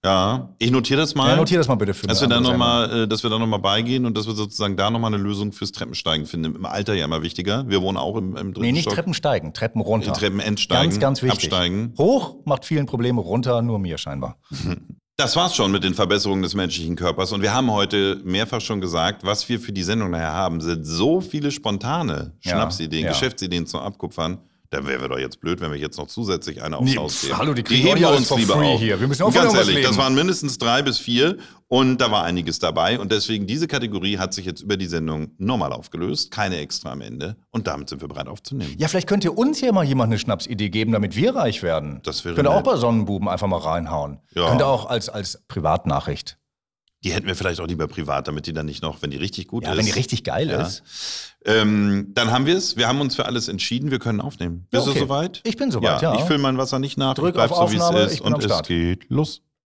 Ja, ich notiere das mal. Ja, notier das mal bitte für Dass eine wir, dann noch mal, äh, dass wir da nochmal beigehen und dass wir sozusagen da nochmal eine Lösung fürs Treppensteigen finden. Im Alter ja immer wichtiger. Wir wohnen auch im, im dritten Nee, nicht Stock. Treppen steigen, Treppen runter. Treppen entsteigen, Ganz, ganz wichtig. absteigen. Hoch macht vielen Probleme, runter nur mir scheinbar. Das war's schon mit den Verbesserungen des menschlichen Körpers. Und wir haben heute mehrfach schon gesagt, was wir für die Sendung nachher haben, sind so viele spontane Ja, Schnapsideen, ja. Geschäftsideen zum Abkupfern. Da wäre wir doch jetzt blöd, wenn wir jetzt noch zusätzlich eine aufs Nee, Haus geben. hallo, die kriegen doch alles for free hier. Wir müssen auch Ganz ehrlich, das leben. waren mindestens drei bis vier und da war einiges dabei. Und deswegen, diese Kategorie hat sich jetzt über die Sendung normal aufgelöst. Keine extra am Ende. Und damit sind wir bereit aufzunehmen. Ja, vielleicht könnte uns hier mal jemand eine Schnapsidee geben, damit wir reich werden. Das wäre Könnte auch nett. bei Sonnenbuben einfach mal reinhauen. Ja. Könnte auch als, als Privatnachricht. Die hätten wir vielleicht auch lieber privat, damit die dann nicht noch, wenn die richtig gut Ja, ist. wenn die richtig geil Ja. ist. Ähm, dann haben wir es. Wir haben uns für alles entschieden. Wir können aufnehmen. Bist Ja, okay. du soweit? Ich bin soweit, ja. Ich fülle mein Wasser nicht nach. Drück auf so, wie es ist. und es geht los.